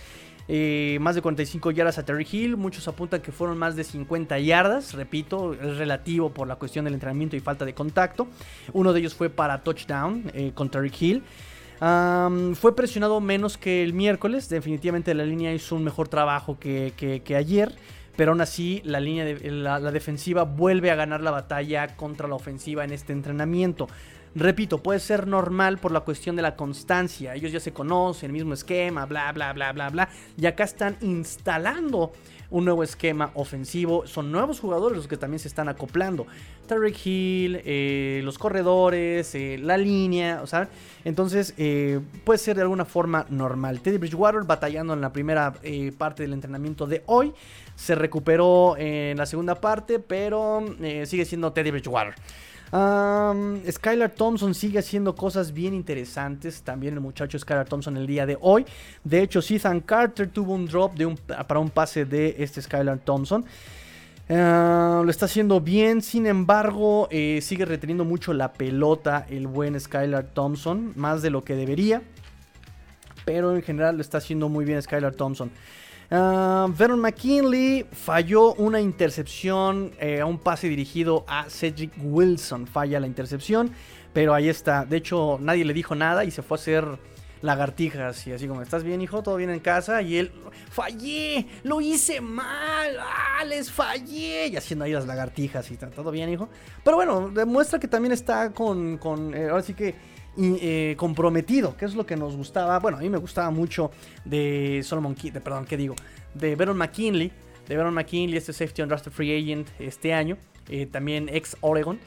Eh, más de 45 yardas a Terry Hill. Muchos apuntan que fueron más de 50 yardas. Repito, es relativo por la cuestión del entrenamiento y falta de contacto. Uno de ellos fue para touchdown eh, con Terry Hill fue presionado menos que el miércoles. Definitivamente la línea hizo un mejor trabajo que, ayer. Pero aún así, la línea de, la, defensiva vuelve a ganar la batalla contra la ofensiva en este entrenamiento. Repito, puede ser normal por la cuestión de la constancia. Ellos ya se conocen, el mismo esquema, bla, bla, bla, bla, bla. Y acá están instalando un nuevo esquema ofensivo. Son nuevos jugadores los que también se están acoplando. Tarek Hill, eh, los corredores, eh, la línea, o sea, entonces eh, puede ser de alguna forma normal. Teddy Bridgewater batallando en la primera parte del entrenamiento de hoy. Se recuperó en la segunda parte, pero sigue siendo Teddy Bridgewater. Skylar Thompson sigue haciendo cosas bien interesantes. También el muchacho Skylar Thompson el día de hoy. De hecho, Ethan Carter tuvo un drop de para un pase de este Skylar Thompson. Lo está haciendo bien, sin embargo, eh, sigue reteniendo mucho la pelota el buen Skylar Thompson, más de lo que debería. Pero en general lo está haciendo muy bien Skylar Thompson. Uh, Vernon McKinley falló una intercepción eh, a un pase dirigido a Cedric Wilson. Falla la intercepción, pero ahí está. De hecho, nadie le dijo nada y se fue a hacer lagartijas y así como, ¿estás bien, hijo? ¿Todo bien en casa? Y él, fallé, lo hice mal, ah, les fallé. Y haciendo ahí las lagartijas y todo bien, hijo. Pero bueno, demuestra que también está con, con eh, ahora sí que eh, comprometido, que es lo que nos gustaba. Bueno, a mí me gustaba mucho de Solomon de, perdón, ¿qué digo? De Baron McKinley, de Baron McKinley, este safety undrafted free agent este año, eh, también ex Oregon.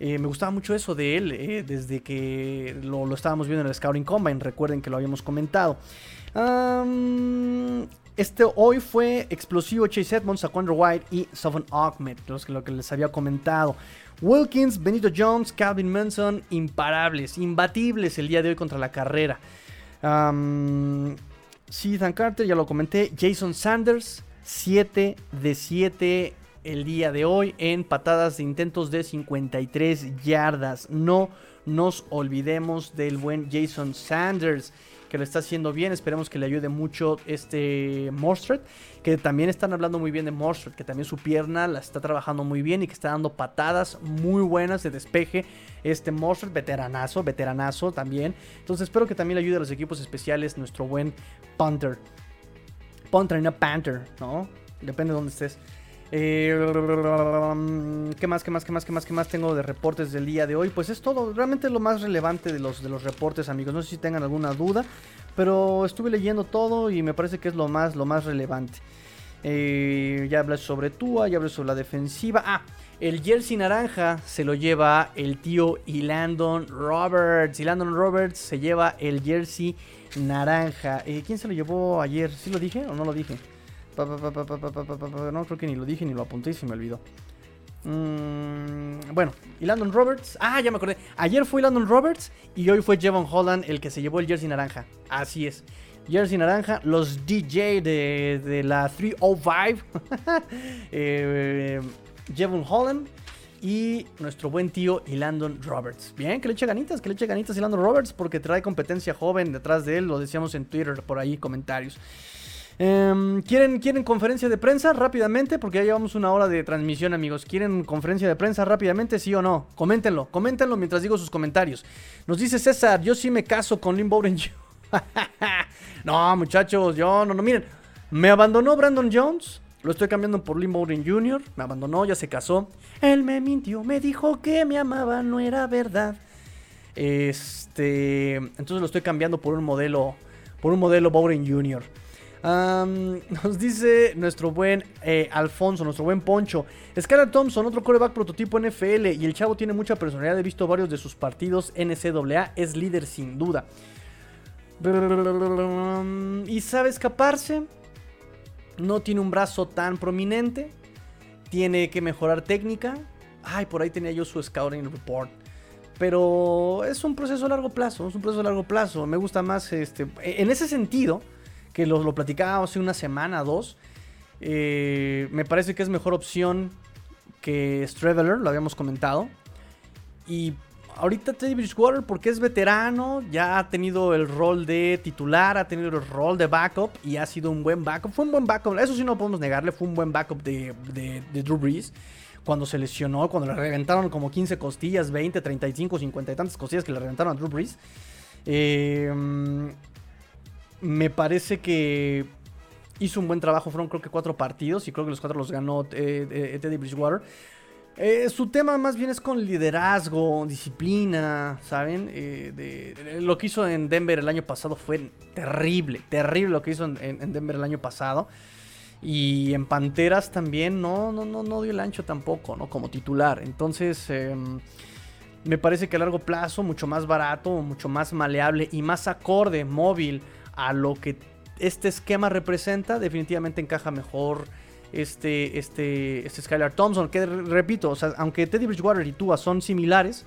Eh, me gustaba mucho eso de él desde que lo, estábamos viendo en el Scouting Combine. Recuerden que lo habíamos comentado. este hoy fue explosivo Chase Edmonds, Saquon White y Sofon Ahmed, los que, lo que les había comentado. Wilkins, Benito Jones, Calvin Manson, imparables, imbatibles el día de hoy contra la carrera. Um, Carter, ya lo comenté. Jason Sanders, 7 de 7 el día de hoy en patadas de intentos de 53 yardas. No nos olvidemos del buen Jason Sanders que lo está haciendo bien. Esperemos que le ayude mucho este Morstred, que también están hablando muy bien de Morstred, que también su pierna la está trabajando muy bien y que está dando patadas muy buenas de despeje. Este Morstred, veteranazo, veteranazo también. Entonces espero que también le ayude a los equipos especiales nuestro buen Punter. Punter no Panther, ¿no? Depende de dónde estés. Eh, ¿Qué más, qué más, qué más, qué más, qué más tengo de reportes del día de hoy? Pues es todo, realmente lo más relevante de los, de los reportes, amigos. No sé si tengan alguna duda, pero estuve leyendo todo y me parece que es lo más, lo más relevante. Eh, ya hablé sobre Tua, ya hablé sobre la defensiva. Ah, el jersey naranja se lo lleva el tío Landon Roberts. Landon Roberts se lleva el jersey naranja. Eh, ¿Quién se lo llevó ayer? ¿Sí lo dije o no lo dije? No, creo que ni lo dije ni lo apunté y se me olvidó. Mm, bueno, y Landon Roberts. Ah, ya me acordé. Ayer fue Landon Roberts y hoy fue Jevon Holland el que se llevó el jersey naranja. Así es. Jersey naranja, los DJ de, la 305. eh, Jevon Holland y nuestro buen tío Landon Roberts. Bien, que le eche ganitas, que le eche ganitas Landon Roberts porque trae competencia joven detrás de él. Lo decíamos en Twitter por ahí, comentarios. Em, ¿quieren, ¿Quieren conferencia de prensa rápidamente? Porque ya llevamos una hora de transmisión, amigos. ¿Quieren conferencia de prensa rápidamente? ¿Sí o no? Coméntenlo, coméntenlo mientras digo sus comentarios. Nos dice César, yo sí me caso con Lynn Bowden. no, muchachos, yo no, no, miren. Me abandonó Brandon Jones. Lo estoy cambiando por Lynn Bowden Jr. Me abandonó, ya se casó. Él me mintió, me dijo que me amaba, no era verdad. Este, entonces lo estoy cambiando por un modelo, por un modelo Bowden Jr nos dice nuestro buen eh, Alfonso, nuestro buen Poncho. Skylar Thompson, otro coreback prototipo NFL. Y el chavo tiene mucha personalidad. He visto varios de sus partidos NCAA. Es líder sin duda. Y sabe escaparse. No tiene un brazo tan prominente. Tiene que mejorar técnica. Ay, por ahí tenía yo su scouting report. Pero es un proceso a largo plazo. Es un proceso a largo plazo. Me gusta más este. En ese sentido que lo, lo platicábamos hace una semana, dos. Eh, me parece que es mejor opción que Straveler, lo habíamos comentado. Y ahorita Teddy Bridgewater, porque es veterano, ya ha tenido el rol de titular, ha tenido el rol de backup y ha sido un buen backup. Fue un buen backup, eso sí no podemos negarle, fue un buen backup de, de, Drew Brees. Cuando se lesionó, cuando le reventaron como 15 costillas, 20, 35, 50 y tantas costillas que le reventaron a Drew Brees. Eh, me parece que hizo un buen trabajo. Fueron creo que cuatro partidos y creo que los cuatro los ganó eh, eh, Teddy Bridgewater. Eh, su tema más bien es con liderazgo, disciplina, ¿saben? lo que hizo en Denver el año pasado fue terrible, terrible lo que hizo en, Denver el año pasado. Y en Panteras también no, no, no, no dio el ancho tampoco, ¿no? Como titular. Entonces, em, me parece que a largo plazo, mucho más barato, mucho más maleable y más acorde, móvil a lo que este esquema representa, definitivamente encaja mejor este, este, este Skylar Thompson. Que repito, o sea, aunque Teddy Bridgewater y Tua son similares,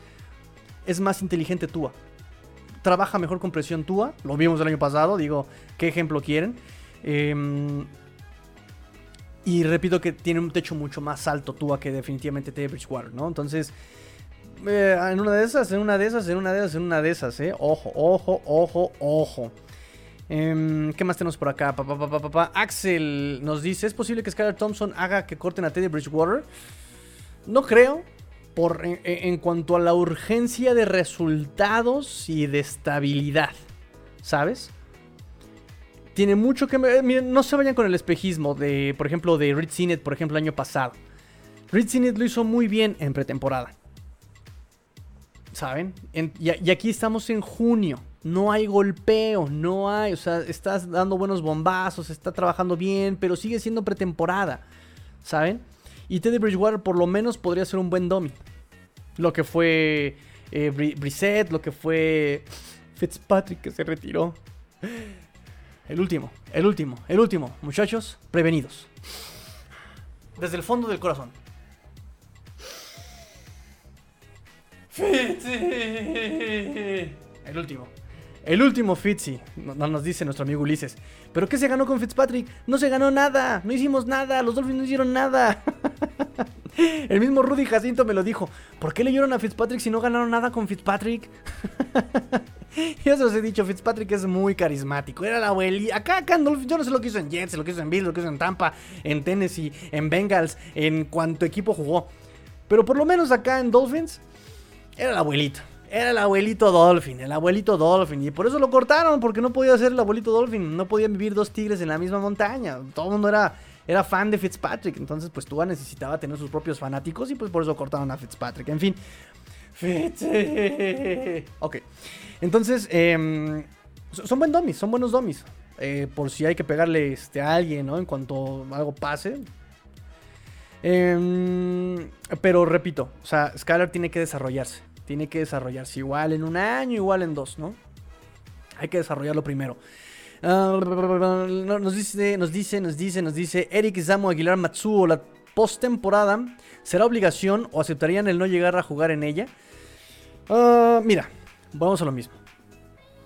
es más inteligente Tua. Trabaja mejor con presión Tua. Lo vimos el año pasado. Digo, ¿qué ejemplo quieren? Em, y repito que tiene un techo mucho más alto Tua que definitivamente Teddy Bridgewater, ¿no? Entonces, eh, en una de esas, en una de esas, en una de esas, en una de esas, ¿eh? Ojo, ojo, ojo, ojo. Em, ¿Qué más tenemos por acá? Axel nos dice: ¿Es posible que Skylar Thompson haga que corten a Teddy Bridgewater? No creo. Por, en, cuanto a la urgencia de resultados y de estabilidad. ¿Sabes? Tiene mucho que... Miren, no se vayan con el espejismo de, por ejemplo, de Reed Sinet, por ejemplo, el año pasado. Reed Sinet lo hizo muy bien en pretemporada. ¿Saben? y aquí estamos en junio no hay golpeo, no hay, o sea, estás dando buenos bombazos, está trabajando bien, pero sigue siendo pretemporada, ¿saben? Y Teddy Bridgewater por lo menos podría ser un buen dummy. Lo que fue eh, Brissett, lo que fue Fitzpatrick que se retiró. El último, el último, el último, muchachos, prevenidos. Desde el fondo del corazón. El último. El último Fitzy, no, nos dice nuestro amigo Ulises. ¿Pero qué se ganó con Fitzpatrick? No se ganó nada, no hicimos nada, los Dolphins no hicieron nada. El mismo Rudy Jacinto me lo dijo. ¿Por qué le leyeron a Fitzpatrick si no ganaron nada con Fitzpatrick? Yo se los he dicho, Fitzpatrick es muy carismático. Era la abuelita. Acá, acá en Dolphins, yo no sé lo que hizo en Jets, lo que hizo en Bills, lo que hizo en Tampa, en Tennessee, en Bengals, en cuanto equipo jugó. Pero por lo menos acá en Dolphins, era el abuelito. Era el abuelito Dolphin, el abuelito Dolphin. Y por eso lo cortaron, porque no podía ser el abuelito Dolphin. No podían vivir dos tigres en la misma montaña. Todo el mundo era, era fan de Fitzpatrick. Entonces, pues Tua necesitaba tener sus propios fanáticos y pues por eso cortaron a Fitzpatrick. En fin. Fitz. Ok. Entonces, em, son buen domis, son buenos domis. Eh, por si hay que pegarle este, a alguien, ¿no? En cuanto algo pase. Em, pero repito, o sea, Skylar tiene que desarrollarse tiene que desarrollarse igual en un año, igual en dos, ¿no? Hay que desarrollarlo primero. Ah, nos dice, nos dice, nos dice, nos dice Eric Samu Aguilar Matsuo, la postemporada, ¿será obligación o aceptarían el no llegar a jugar en ella? Ah, mira, vamos a lo mismo.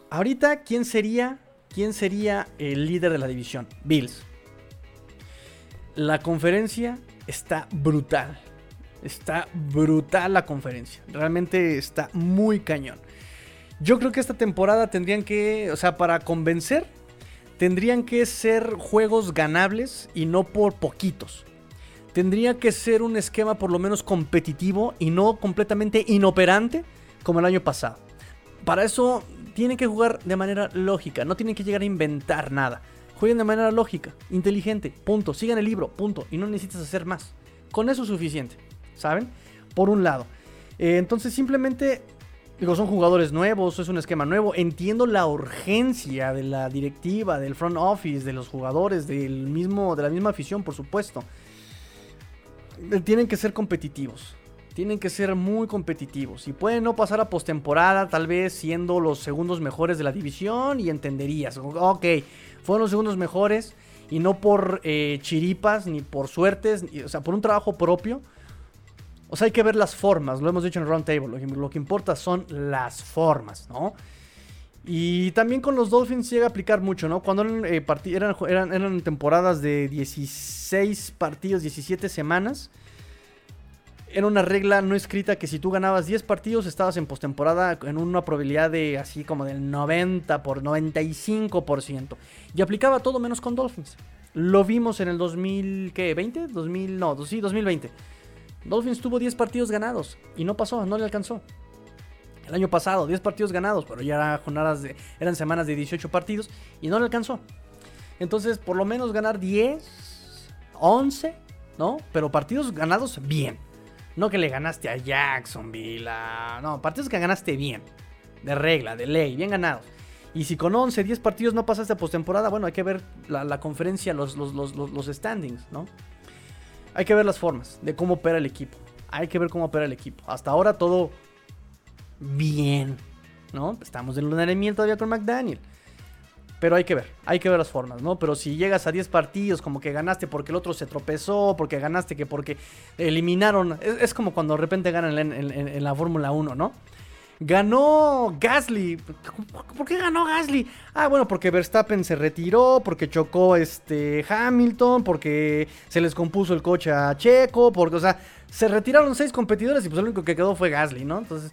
Ahorita, ¿quién sería, ¿quién sería el líder de la división? Bills. La conferencia está brutal. Está brutal la conferencia. Realmente está muy cañón. Yo creo que esta temporada tendrían que, o sea, para convencer, tendrían que ser juegos ganables y no por poquitos. Tendría que ser un esquema por lo menos competitivo y no completamente inoperante como el año pasado. Para eso tienen que jugar de manera lógica, no tienen que llegar a inventar nada. Jueguen de manera lógica, inteligente, punto. Sigan el libro, punto. Y no necesitas hacer más. Con eso es suficiente, ¿saben? Por un lado. Eh, entonces simplemente Digo, son jugadores nuevos, es un esquema nuevo. Entiendo la urgencia de la directiva, del front office, de los jugadores, del mismo, de la misma afición, por supuesto. Eh, tienen que ser competitivos. Tienen que ser muy competitivos. Y pueden no pasar a postemporada, tal vez siendo los segundos mejores de la división. Y entenderías. Ok, fueron los segundos mejores. Y no por eh, chiripas, ni por suertes. o sea, por un trabajo propio o sea, hay que ver las formas, lo hemos dicho en el round table, lo que, importa son las formas, ¿no? Y también con los Dolphins llega a aplicar mucho, ¿no? Cuando eran, eh, temporadas de 16 partidos, 17 semanas, era una regla no escrita que si tú ganabas 10 partidos estabas en postemporada en una probabilidad de así como del 90 por 95%. Y aplicaba todo menos con Dolphins. Lo vimos en el 2020, 2000, no, sí, 2020. Dolphins tuvo 10 partidos ganados y no pasó, no le alcanzó. El año pasado, 10 partidos ganados, pero ya eran, jornadas eran semanas de 18 partidos y no le alcanzó. Entonces, por lo menos ganar 10, 11, ¿no? Pero partidos ganados bien. No que le ganaste a Jacksonville, no, partidos que ganaste bien. De regla, de ley, bien ganados. Y si con 11, 10 partidos no pasaste a postemporada, bueno, hay que ver la, conferencia, los standings, ¿no? Hay que ver las formas de cómo opera el equipo. Hay que ver cómo opera el equipo. Hasta ahora todo bien, ¿no? Estamos en luna de miel todavía con McDaniel. Pero hay que ver, hay que ver las formas, ¿no? Pero si llegas a 10 partidos como que ganaste porque el otro se tropezó, porque ganaste que porque eliminaron... Es, como cuando de repente ganan en la Fórmula 1, ¿no? Ganó Gasly. ¿Por qué ganó Gasly? Ah, bueno, porque Verstappen se retiró, porque chocó este Hamilton, porque se les compuso el coche a Checo, porque, o sea, se retiraron seis competidores y pues lo único que quedó fue Gasly, ¿no? Entonces,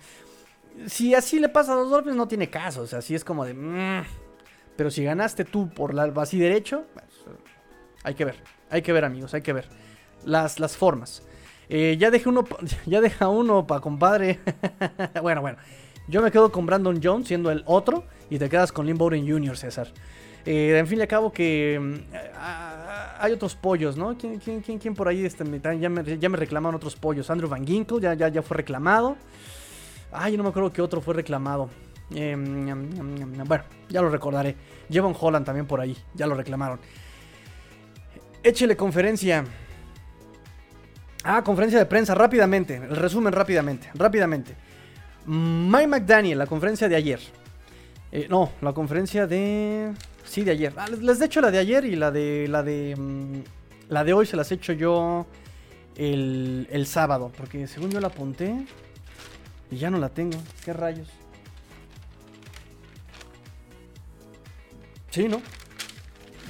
si así le pasa a los Dolphins, no tiene caso. O sea, así es como de. Mm". Pero si ganaste tú por la así derecho, pues, hay que ver. Hay que ver, amigos, hay que ver. Las, las formas. Eh, ya dejé uno, ya deja uno para compadre. bueno, bueno. Yo me quedo con Brandon Jones siendo el otro y te quedas con Lynn Bowden Jr., César. Eh, en fin y al cabo que mm, hay otros pollos, ¿no? ¿Quién, quién, quién, por ahí este, ya, me, ya me reclamaron otros pollos? Andrew Van Ginkle ya, ya, ya fue reclamado. Ay, no me acuerdo que otro fue reclamado. Em, bueno, ya lo recordaré. Jevon Holland también por ahí, ya lo reclamaron. Échele conferencia. Ah, conferencia de prensa, rápidamente. El resumen rápidamente, rápidamente. Mike McDaniel, la conferencia de ayer. Eh, no, la conferencia de... Sí, de ayer. Ah, les, he hecho la de ayer y la de... La de, mm, la de hoy se las he hecho yo el, el sábado. Porque según yo la apunté... Y ya no la tengo. ¿Qué rayos? Sí, ¿no?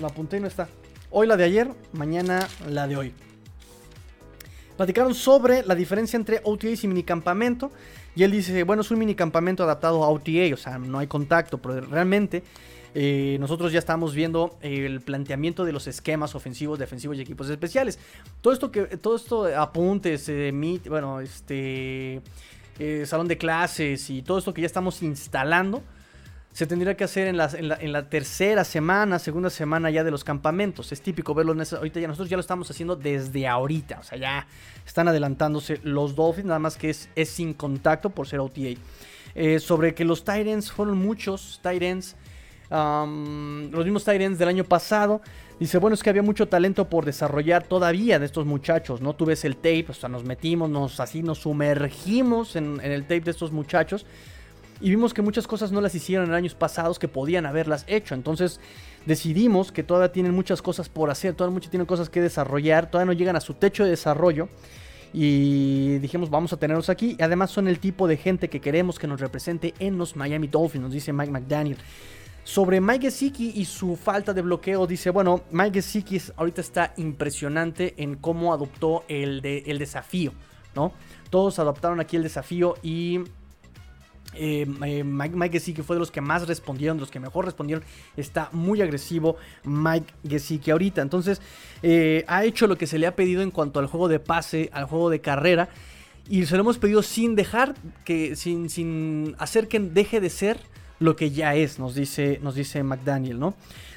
La apunté y no está. Hoy la de ayer, mañana la de hoy platicaron sobre la diferencia entre OTAs y minicampamento. Y él dice, bueno, es un minicampamento adaptado a OTA, o sea, no hay contacto, pero realmente eh, nosotros ya estamos viendo el planteamiento de los esquemas ofensivos, defensivos y equipos especiales. Todo esto que, todo esto apuntes, eh, bueno, este eh, salón de clases y todo esto que ya estamos instalando se tendría que hacer en la, en, la, tercera semana, segunda semana ya de los campamentos. Es típico verlo en esa, ahorita ya nosotros ya lo estamos haciendo desde ahorita. O sea, ya están adelantándose los Dolphins, nada más que es, es sin contacto por ser OTA. Eh, sobre que los Tyrants fueron muchos Tyrants. los mismos Tyrants del año pasado. Dice, bueno, es que había mucho talento por desarrollar todavía de estos muchachos, ¿no? Tú ves el tape, o sea, nos metimos, nos así nos sumergimos en, en el tape de estos muchachos y vimos que muchas cosas no las hicieron en años pasados que podían haberlas hecho. Entonces, decidimos que todavía tienen muchas cosas por hacer, todavía muchas tienen cosas que desarrollar, todavía no llegan a su techo de desarrollo. Y dijimos, vamos a tenerlos aquí. Y además son el tipo de gente que queremos que nos represente en los Miami Dolphins, nos dice Mike McDaniel. Sobre Mike Gesicki y su falta de bloqueo, dice, bueno, Mike Gesicki ahorita está impresionante en cómo adoptó el, el desafío, ¿no? Todos adoptaron aquí el desafío y eh, eh, Mike, Mike Gesicki fue de los que más respondieron, de los que mejor respondieron. Está muy agresivo Mike Gesicki ahorita. Entonces, eh, ha hecho lo que se le ha pedido en cuanto al juego de pase, al juego de carrera. Y se lo hemos pedido sin dejar que, sin, sin hacer que deje de ser lo que ya es, nos dice, nos dice McDaniel, ¿no?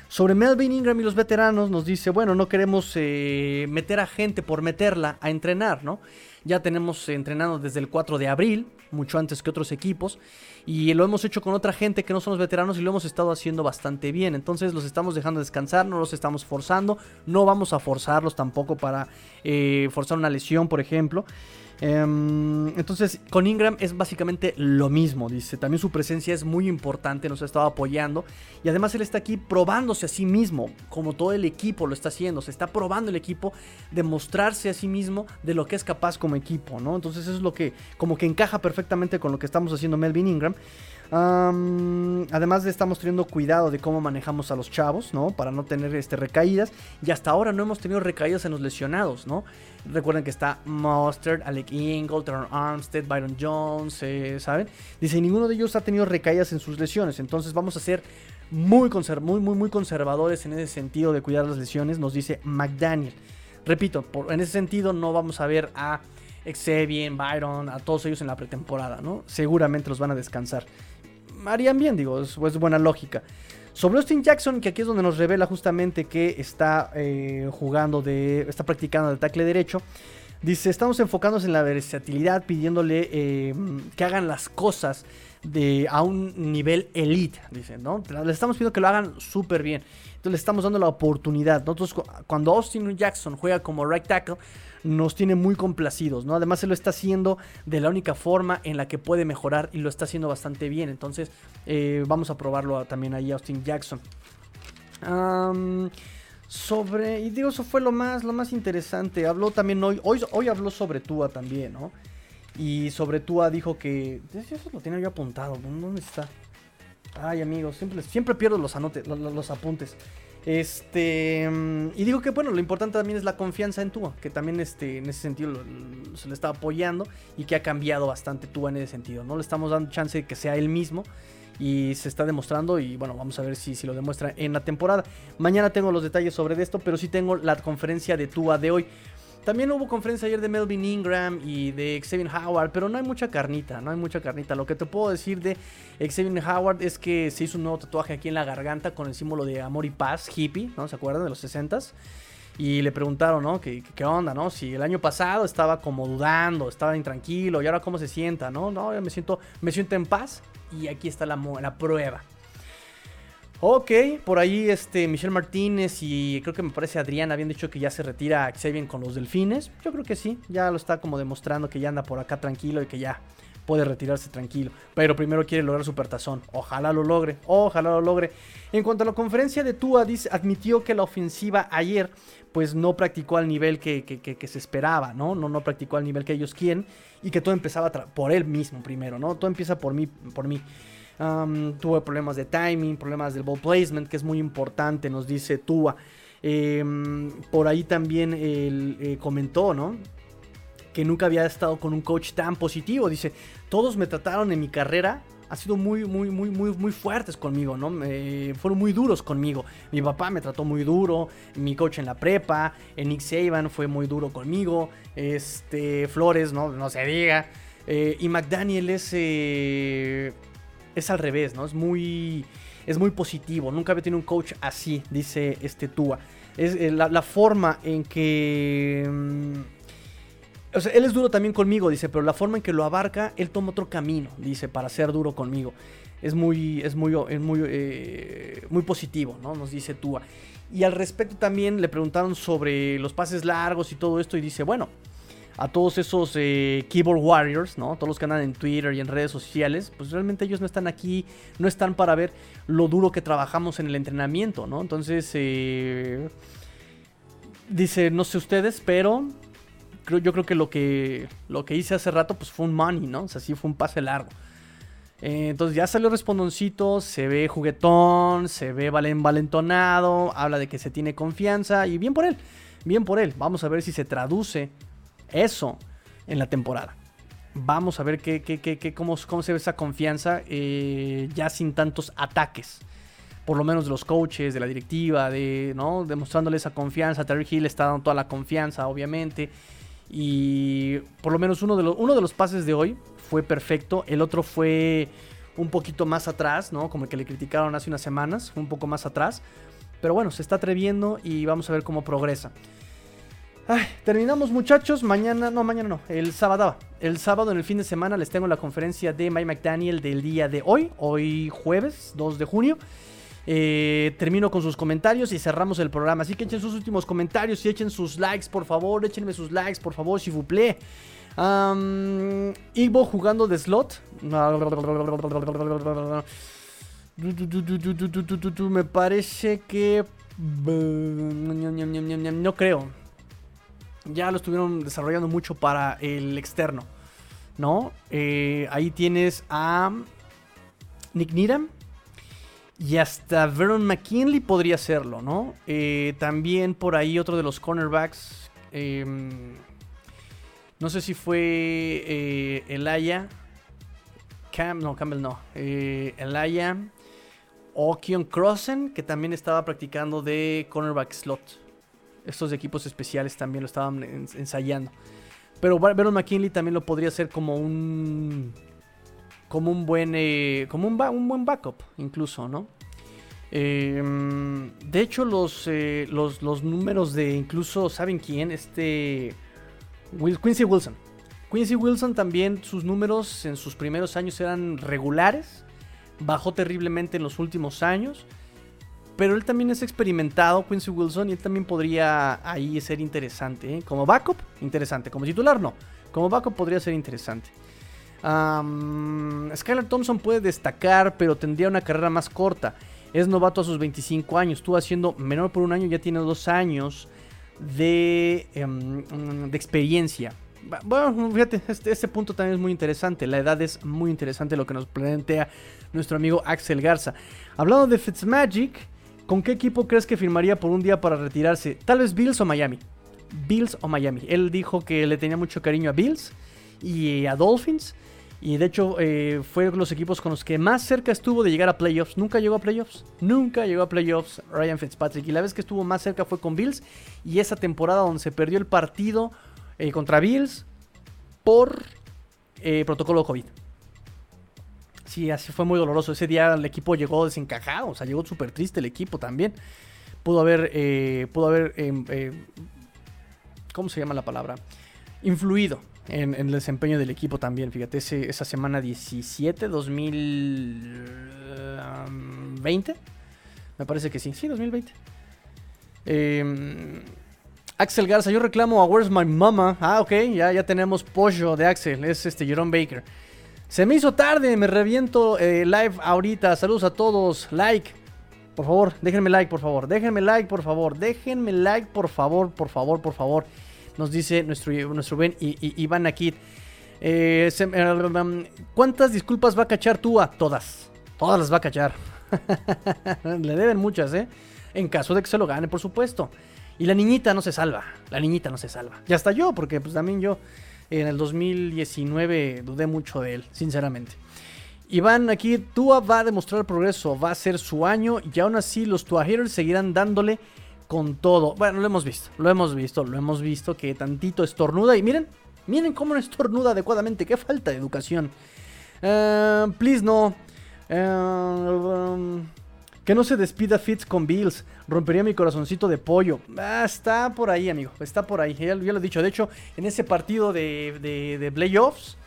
Sobre Melvin Ingram y los veteranos nos dice, bueno, no queremos meter a gente por meterla a entrenar, ¿no? Ya tenemos entrenado desde el 4 de abril, mucho antes que otros equipos, y lo hemos hecho con otra gente que no son los veteranos y lo hemos estado haciendo bastante bien. Entonces los estamos dejando descansar, no los estamos forzando, no vamos a forzarlos tampoco para eh, forzar una lesión, por ejemplo. Em, entonces, con Ingram es básicamente lo mismo, dice. También su presencia es muy importante, nos ha estado apoyando. Y además él está aquí probándose a sí mismo, como todo el equipo lo está haciendo. Se está probando el equipo de mostrarse a sí mismo de lo que es capaz como equipo, ¿no? Entonces eso es lo que como que encaja perfectamente con lo que estamos haciendo Melvin Ingram además de estamos teniendo cuidado de cómo manejamos a los chavos, ¿no? Para no tener este, recaídas. Y hasta ahora no hemos tenido recaídas en los lesionados, ¿no? Recuerden que está Mustard, Alec Ingle, Teron Armstead, Byron Jones, eh, ¿saben? Dice, ninguno de ellos ha tenido recaídas en sus lesiones. Entonces vamos a ser muy, muy, muy, muy conservadores en ese sentido de cuidar las lesiones, nos dice McDaniel. Repito, en ese sentido no vamos a ver a Xavier, Byron, a todos ellos en la pretemporada, ¿no? Seguramente los van a descansar harían bien, digo, es, buena lógica. Sobre Austin Jackson, que aquí es donde nos revela justamente que está eh, jugando de. está practicando de tackle derecho. Dice, estamos enfocándonos en la versatilidad, pidiéndole eh, que hagan las cosas de, a un nivel elite, dice, ¿no? Le estamos pidiendo que lo hagan súper bien. Entonces le estamos dando la oportunidad. Nosotros, cuando Austin Jackson juega como right tackle, nos tiene muy complacidos, ¿no? Además se lo está haciendo de la única forma en la que puede mejorar y lo está haciendo bastante bien. Entonces eh, vamos a probarlo también ahí Austin Jackson. sobre, y digo, eso fue lo más, lo más interesante. Habló también hoy, hoy, hoy habló sobre Tua también, ¿no? Y sobre Tua dijo que, eso lo tenía yo apuntado, ¿dónde está? Ay, amigos, siempre, siempre pierdo los, anotes, los apuntes. Este. Mm, y digo que bueno, lo importante también es la confianza en Tua, que también este, en ese sentido se le está apoyando y que ha cambiado bastante Tua en ese sentido. No le estamos dando chance de que sea él mismo y se está demostrando y bueno, vamos a ver si, si lo demuestra en la temporada. Mañana tengo los detalles sobre esto, pero sí tengo la conferencia de Tua de hoy. También hubo conferencia ayer de Melvin Ingram y de Xavier Howard, pero no hay mucha carnita, no hay mucha carnita. Lo que te puedo decir de Xavier Howard es que se hizo un nuevo tatuaje aquí en la garganta con el símbolo de amor y paz, hippie, ¿no? ¿Se acuerdan de los 60s? Y le preguntaron, ¿no? ¿Qué, ¿Qué, onda, no? Si el año pasado estaba como dudando, estaba intranquilo, y ahora cómo se sienta, ¿no? No, yo me siento, me siento en paz y aquí está la, la prueba. Ok, por ahí este Michelle Martínez y creo que me parece Adrián habían dicho que ya se retira Xavier con los delfines. Yo creo que sí, ya lo está como demostrando que ya anda por acá tranquilo y que ya puede retirarse tranquilo. Pero primero quiere lograr su pertazón. Ojalá lo logre, ojalá lo logre. En cuanto a la conferencia de Tua, admitió que la ofensiva ayer pues no practicó al nivel que, que, se esperaba, ¿no? ¿no? No practicó al nivel que ellos quieren y que todo empezaba por él mismo primero, ¿no? Todo empieza por mí, por mí. Tuvo problemas de timing, problemas del ball placement, que es muy importante, nos dice Tua. Em, por ahí también él, eh, comentó, ¿no? Que nunca había estado con un coach tan positivo. Dice, todos me trataron en mi carrera ha sido muy, muy, muy, muy, muy fuertes conmigo, ¿no? fueron muy duros conmigo. Mi papá me trató muy duro, mi coach en la prepa, Nick Saban fue muy duro conmigo, este, Flores, ¿no? No se diga. Eh, y McDaniel es, eh, es al revés, ¿no? Es muy, es muy positivo. Nunca había tenido un coach así, dice este Tua. Es eh, la, forma en que... Mm, o sea, él es duro también conmigo, dice, pero la forma en que lo abarca, él toma otro camino, dice, para ser duro conmigo. Es muy, es muy, es muy, eh, muy positivo, ¿no? Nos dice Tua. Y al respecto también le preguntaron sobre los pases largos y todo esto y dice, bueno, a todos esos eh, keyboard warriors, ¿no? Todos los que andan en Twitter y en redes sociales, pues realmente ellos no están aquí, no están para ver lo duro que trabajamos en el entrenamiento, ¿no? Entonces, eh, dice, no sé ustedes, pero creo, yo creo que lo que lo que hice hace rato, pues fue un money, ¿no? O sea, sí fue un pase largo. Eh, entonces ya salió respondoncito, se ve juguetón, se ve valentonado, habla de que se tiene confianza y bien por él, bien por él. Vamos a ver si se traduce eso en la temporada. Vamos a ver qué, cómo, cómo, se ve esa confianza eh, ya sin tantos ataques. Por lo menos de los coaches, de la directiva, de, ¿no? demostrándole esa confianza. Terry Hill está dando toda la confianza, obviamente. Y por lo menos uno de, los, uno de los pases de hoy fue perfecto. El otro fue un poquito más atrás, ¿no? Como el que le criticaron hace unas semanas, un poco más atrás. Pero bueno, se está atreviendo y vamos a ver cómo progresa terminamos muchachos, mañana, no, mañana no, el sábado. El sábado en el fin de semana les tengo la conferencia de Mike McDaniel del día de hoy, hoy jueves 2 de junio. Eh, termino con sus comentarios y cerramos el programa. Así que echen sus últimos comentarios y echen sus likes, por favor. Échenme sus likes, por favor, si plaît. Um, Igbo jugando de slot. Me parece que... No creo ya lo estuvieron desarrollando mucho para el externo, ¿no? Eh, ahí tienes a Nick Needham y hasta Veron McKinley podría serlo, ¿no? Eh, también por ahí otro de los cornerbacks, em, no sé si fue eh, Elaya, Cam, no, Campbell no, Elaya o Keon Crossen, que también estaba practicando de cornerback slot estos equipos especiales también lo estaban ensayando. Pero Baron McKinley también lo podría hacer como un. Como un buen. Eh, como un, buen backup, incluso, ¿no? Em, de hecho, los, eh, los, los, números de incluso. ¿Saben quién? Este. Quincy Wilson. Quincy Wilson también, sus números en sus primeros años eran regulares. Bajó terriblemente en los últimos años. Pero él también es experimentado, Quincy Wilson, y él también podría ahí ser interesante. ¿eh? Como backup, interesante. Como titular, no. Como backup podría ser interesante. Skylar Thompson puede destacar, pero tendría una carrera más corta. Es novato a sus 25 años. Estuvo haciendo menor por un año, ya tiene dos años de, em, de experiencia. Bueno, fíjate, este, este, punto también es muy interesante. La edad es muy interesante lo que nos plantea nuestro amigo Axel Garza. Hablando de Fitzmagic, ¿Con qué equipo crees que firmaría por un día para retirarse? Tal vez Bills o Miami. Bills o Miami. Él dijo que le tenía mucho cariño a Bills y a Dolphins. Y de hecho eh, fue los equipos con los que más cerca estuvo de llegar a playoffs. Nunca llegó a playoffs. Nunca llegó a playoffs Ryan Fitzpatrick. Y la vez que estuvo más cerca fue con Bills. Y esa temporada donde se perdió el partido eh, contra Bills por eh, protocolo COVID sí, así fue muy doloroso. Ese día el equipo llegó desencajado, o sea, llegó súper triste el equipo también. Pudo haber, eh, pudo haber, em, eh, ¿cómo se llama la palabra? Influido en, el desempeño del equipo también. Fíjate, esa semana 17, 2020. Me parece que sí, sí, 2020. Em, Axel Garza, yo reclamo a Where's My Mama. Ah, ok, ya, ya tenemos pollo de Axel, es este Jerome Baker. Se me hizo tarde, me reviento eh, live ahorita. Saludos a todos. Like. Por favor, déjenme like, por favor. Déjenme like, por favor. Déjenme like, por favor, por favor, por favor. Nos dice nuestro, nuestro Ben Iván Nakit. Eh, eh, ¿Cuántas disculpas va a cachar Tua? Todas. Todas las va a cachar. Le deben muchas, ¿eh? En caso de que se lo gane, por supuesto. Y la niñita no se salva. La niñita no se salva. Y hasta yo, porque pues también yo en el 2019 dudé mucho de él, sinceramente. Iván, aquí Tua va a demostrar progreso, va a ser su año y aún así los Tua haters seguirán dándole con todo. Bueno, lo hemos visto, lo hemos visto, lo hemos visto que tantito estornuda y miren, miren cómo no estornuda adecuadamente, qué falta de educación. Uh, please no. Uh, que no se despida Fitz con Bills. Rompería mi corazoncito de pollo. Ah, está por ahí, amigo. Está por ahí. Ya, lo he dicho. De hecho, en ese partido de, de, playoffs,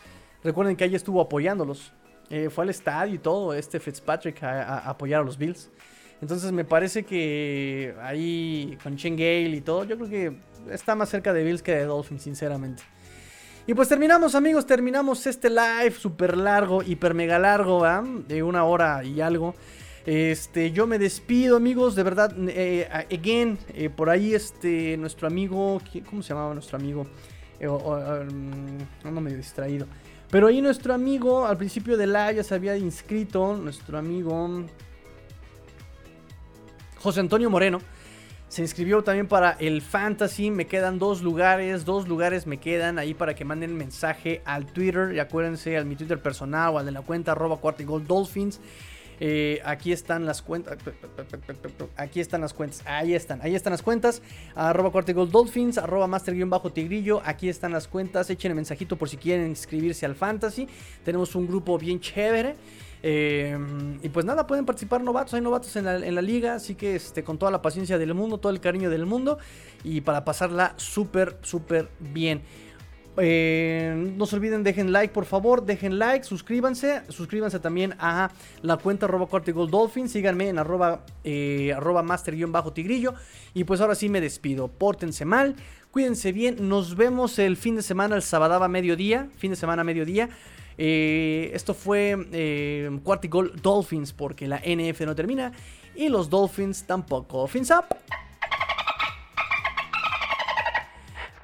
recuerden que ahí estuvo apoyándolos. Eh, fue al estadio y todo, este Fitzpatrick, a, apoyar a los Bills. Entonces me parece que ahí con Gale y todo, yo creo que está más cerca de Bills que de Dolphins, sinceramente. Y pues terminamos, amigos, terminamos este live súper largo, hiper mega largo. De una hora y algo. Este, yo me despido, amigos, de verdad. Eh, again, eh, por ahí, este, nuestro amigo, ¿cómo se llamaba nuestro amigo? No me he distraído. Pero ahí nuestro amigo, al principio del live ya se había inscrito, nuestro amigo José Antonio Moreno. Se inscribió también para el Fantasy. Me quedan dos lugares. Dos lugares me quedan ahí para que manden mensaje al Twitter. Y acuérdense al mi Twitter personal o al de la cuenta arroba Dolphins. Eh, aquí están las cuentas. Aquí están las cuentas. Ahí están. Ahí están las cuentas. Arroba Gold Dolphins. Arroba Master-Tigrillo. Aquí están las cuentas. Echen el mensajito por si quieren inscribirse al Fantasy. Tenemos un grupo bien chévere. Em, y pues nada, pueden participar novatos, hay novatos en la, liga, así que este, con toda la paciencia del mundo, todo el cariño del mundo y para pasarla súper, súper bien. Eh, no se olviden, dejen like, por favor, dejen like, suscríbanse, suscríbanse también a la cuenta arroba síganme en arroba, eh, master-tigrillo y pues ahora sí me despido, pórtense mal, cuídense bien, nos vemos el fin de semana, el sábado a mediodía, fin de semana mediodía. Eh, esto fue eh, Dolphins porque la NF no termina y los Dolphins tampoco. Fins up.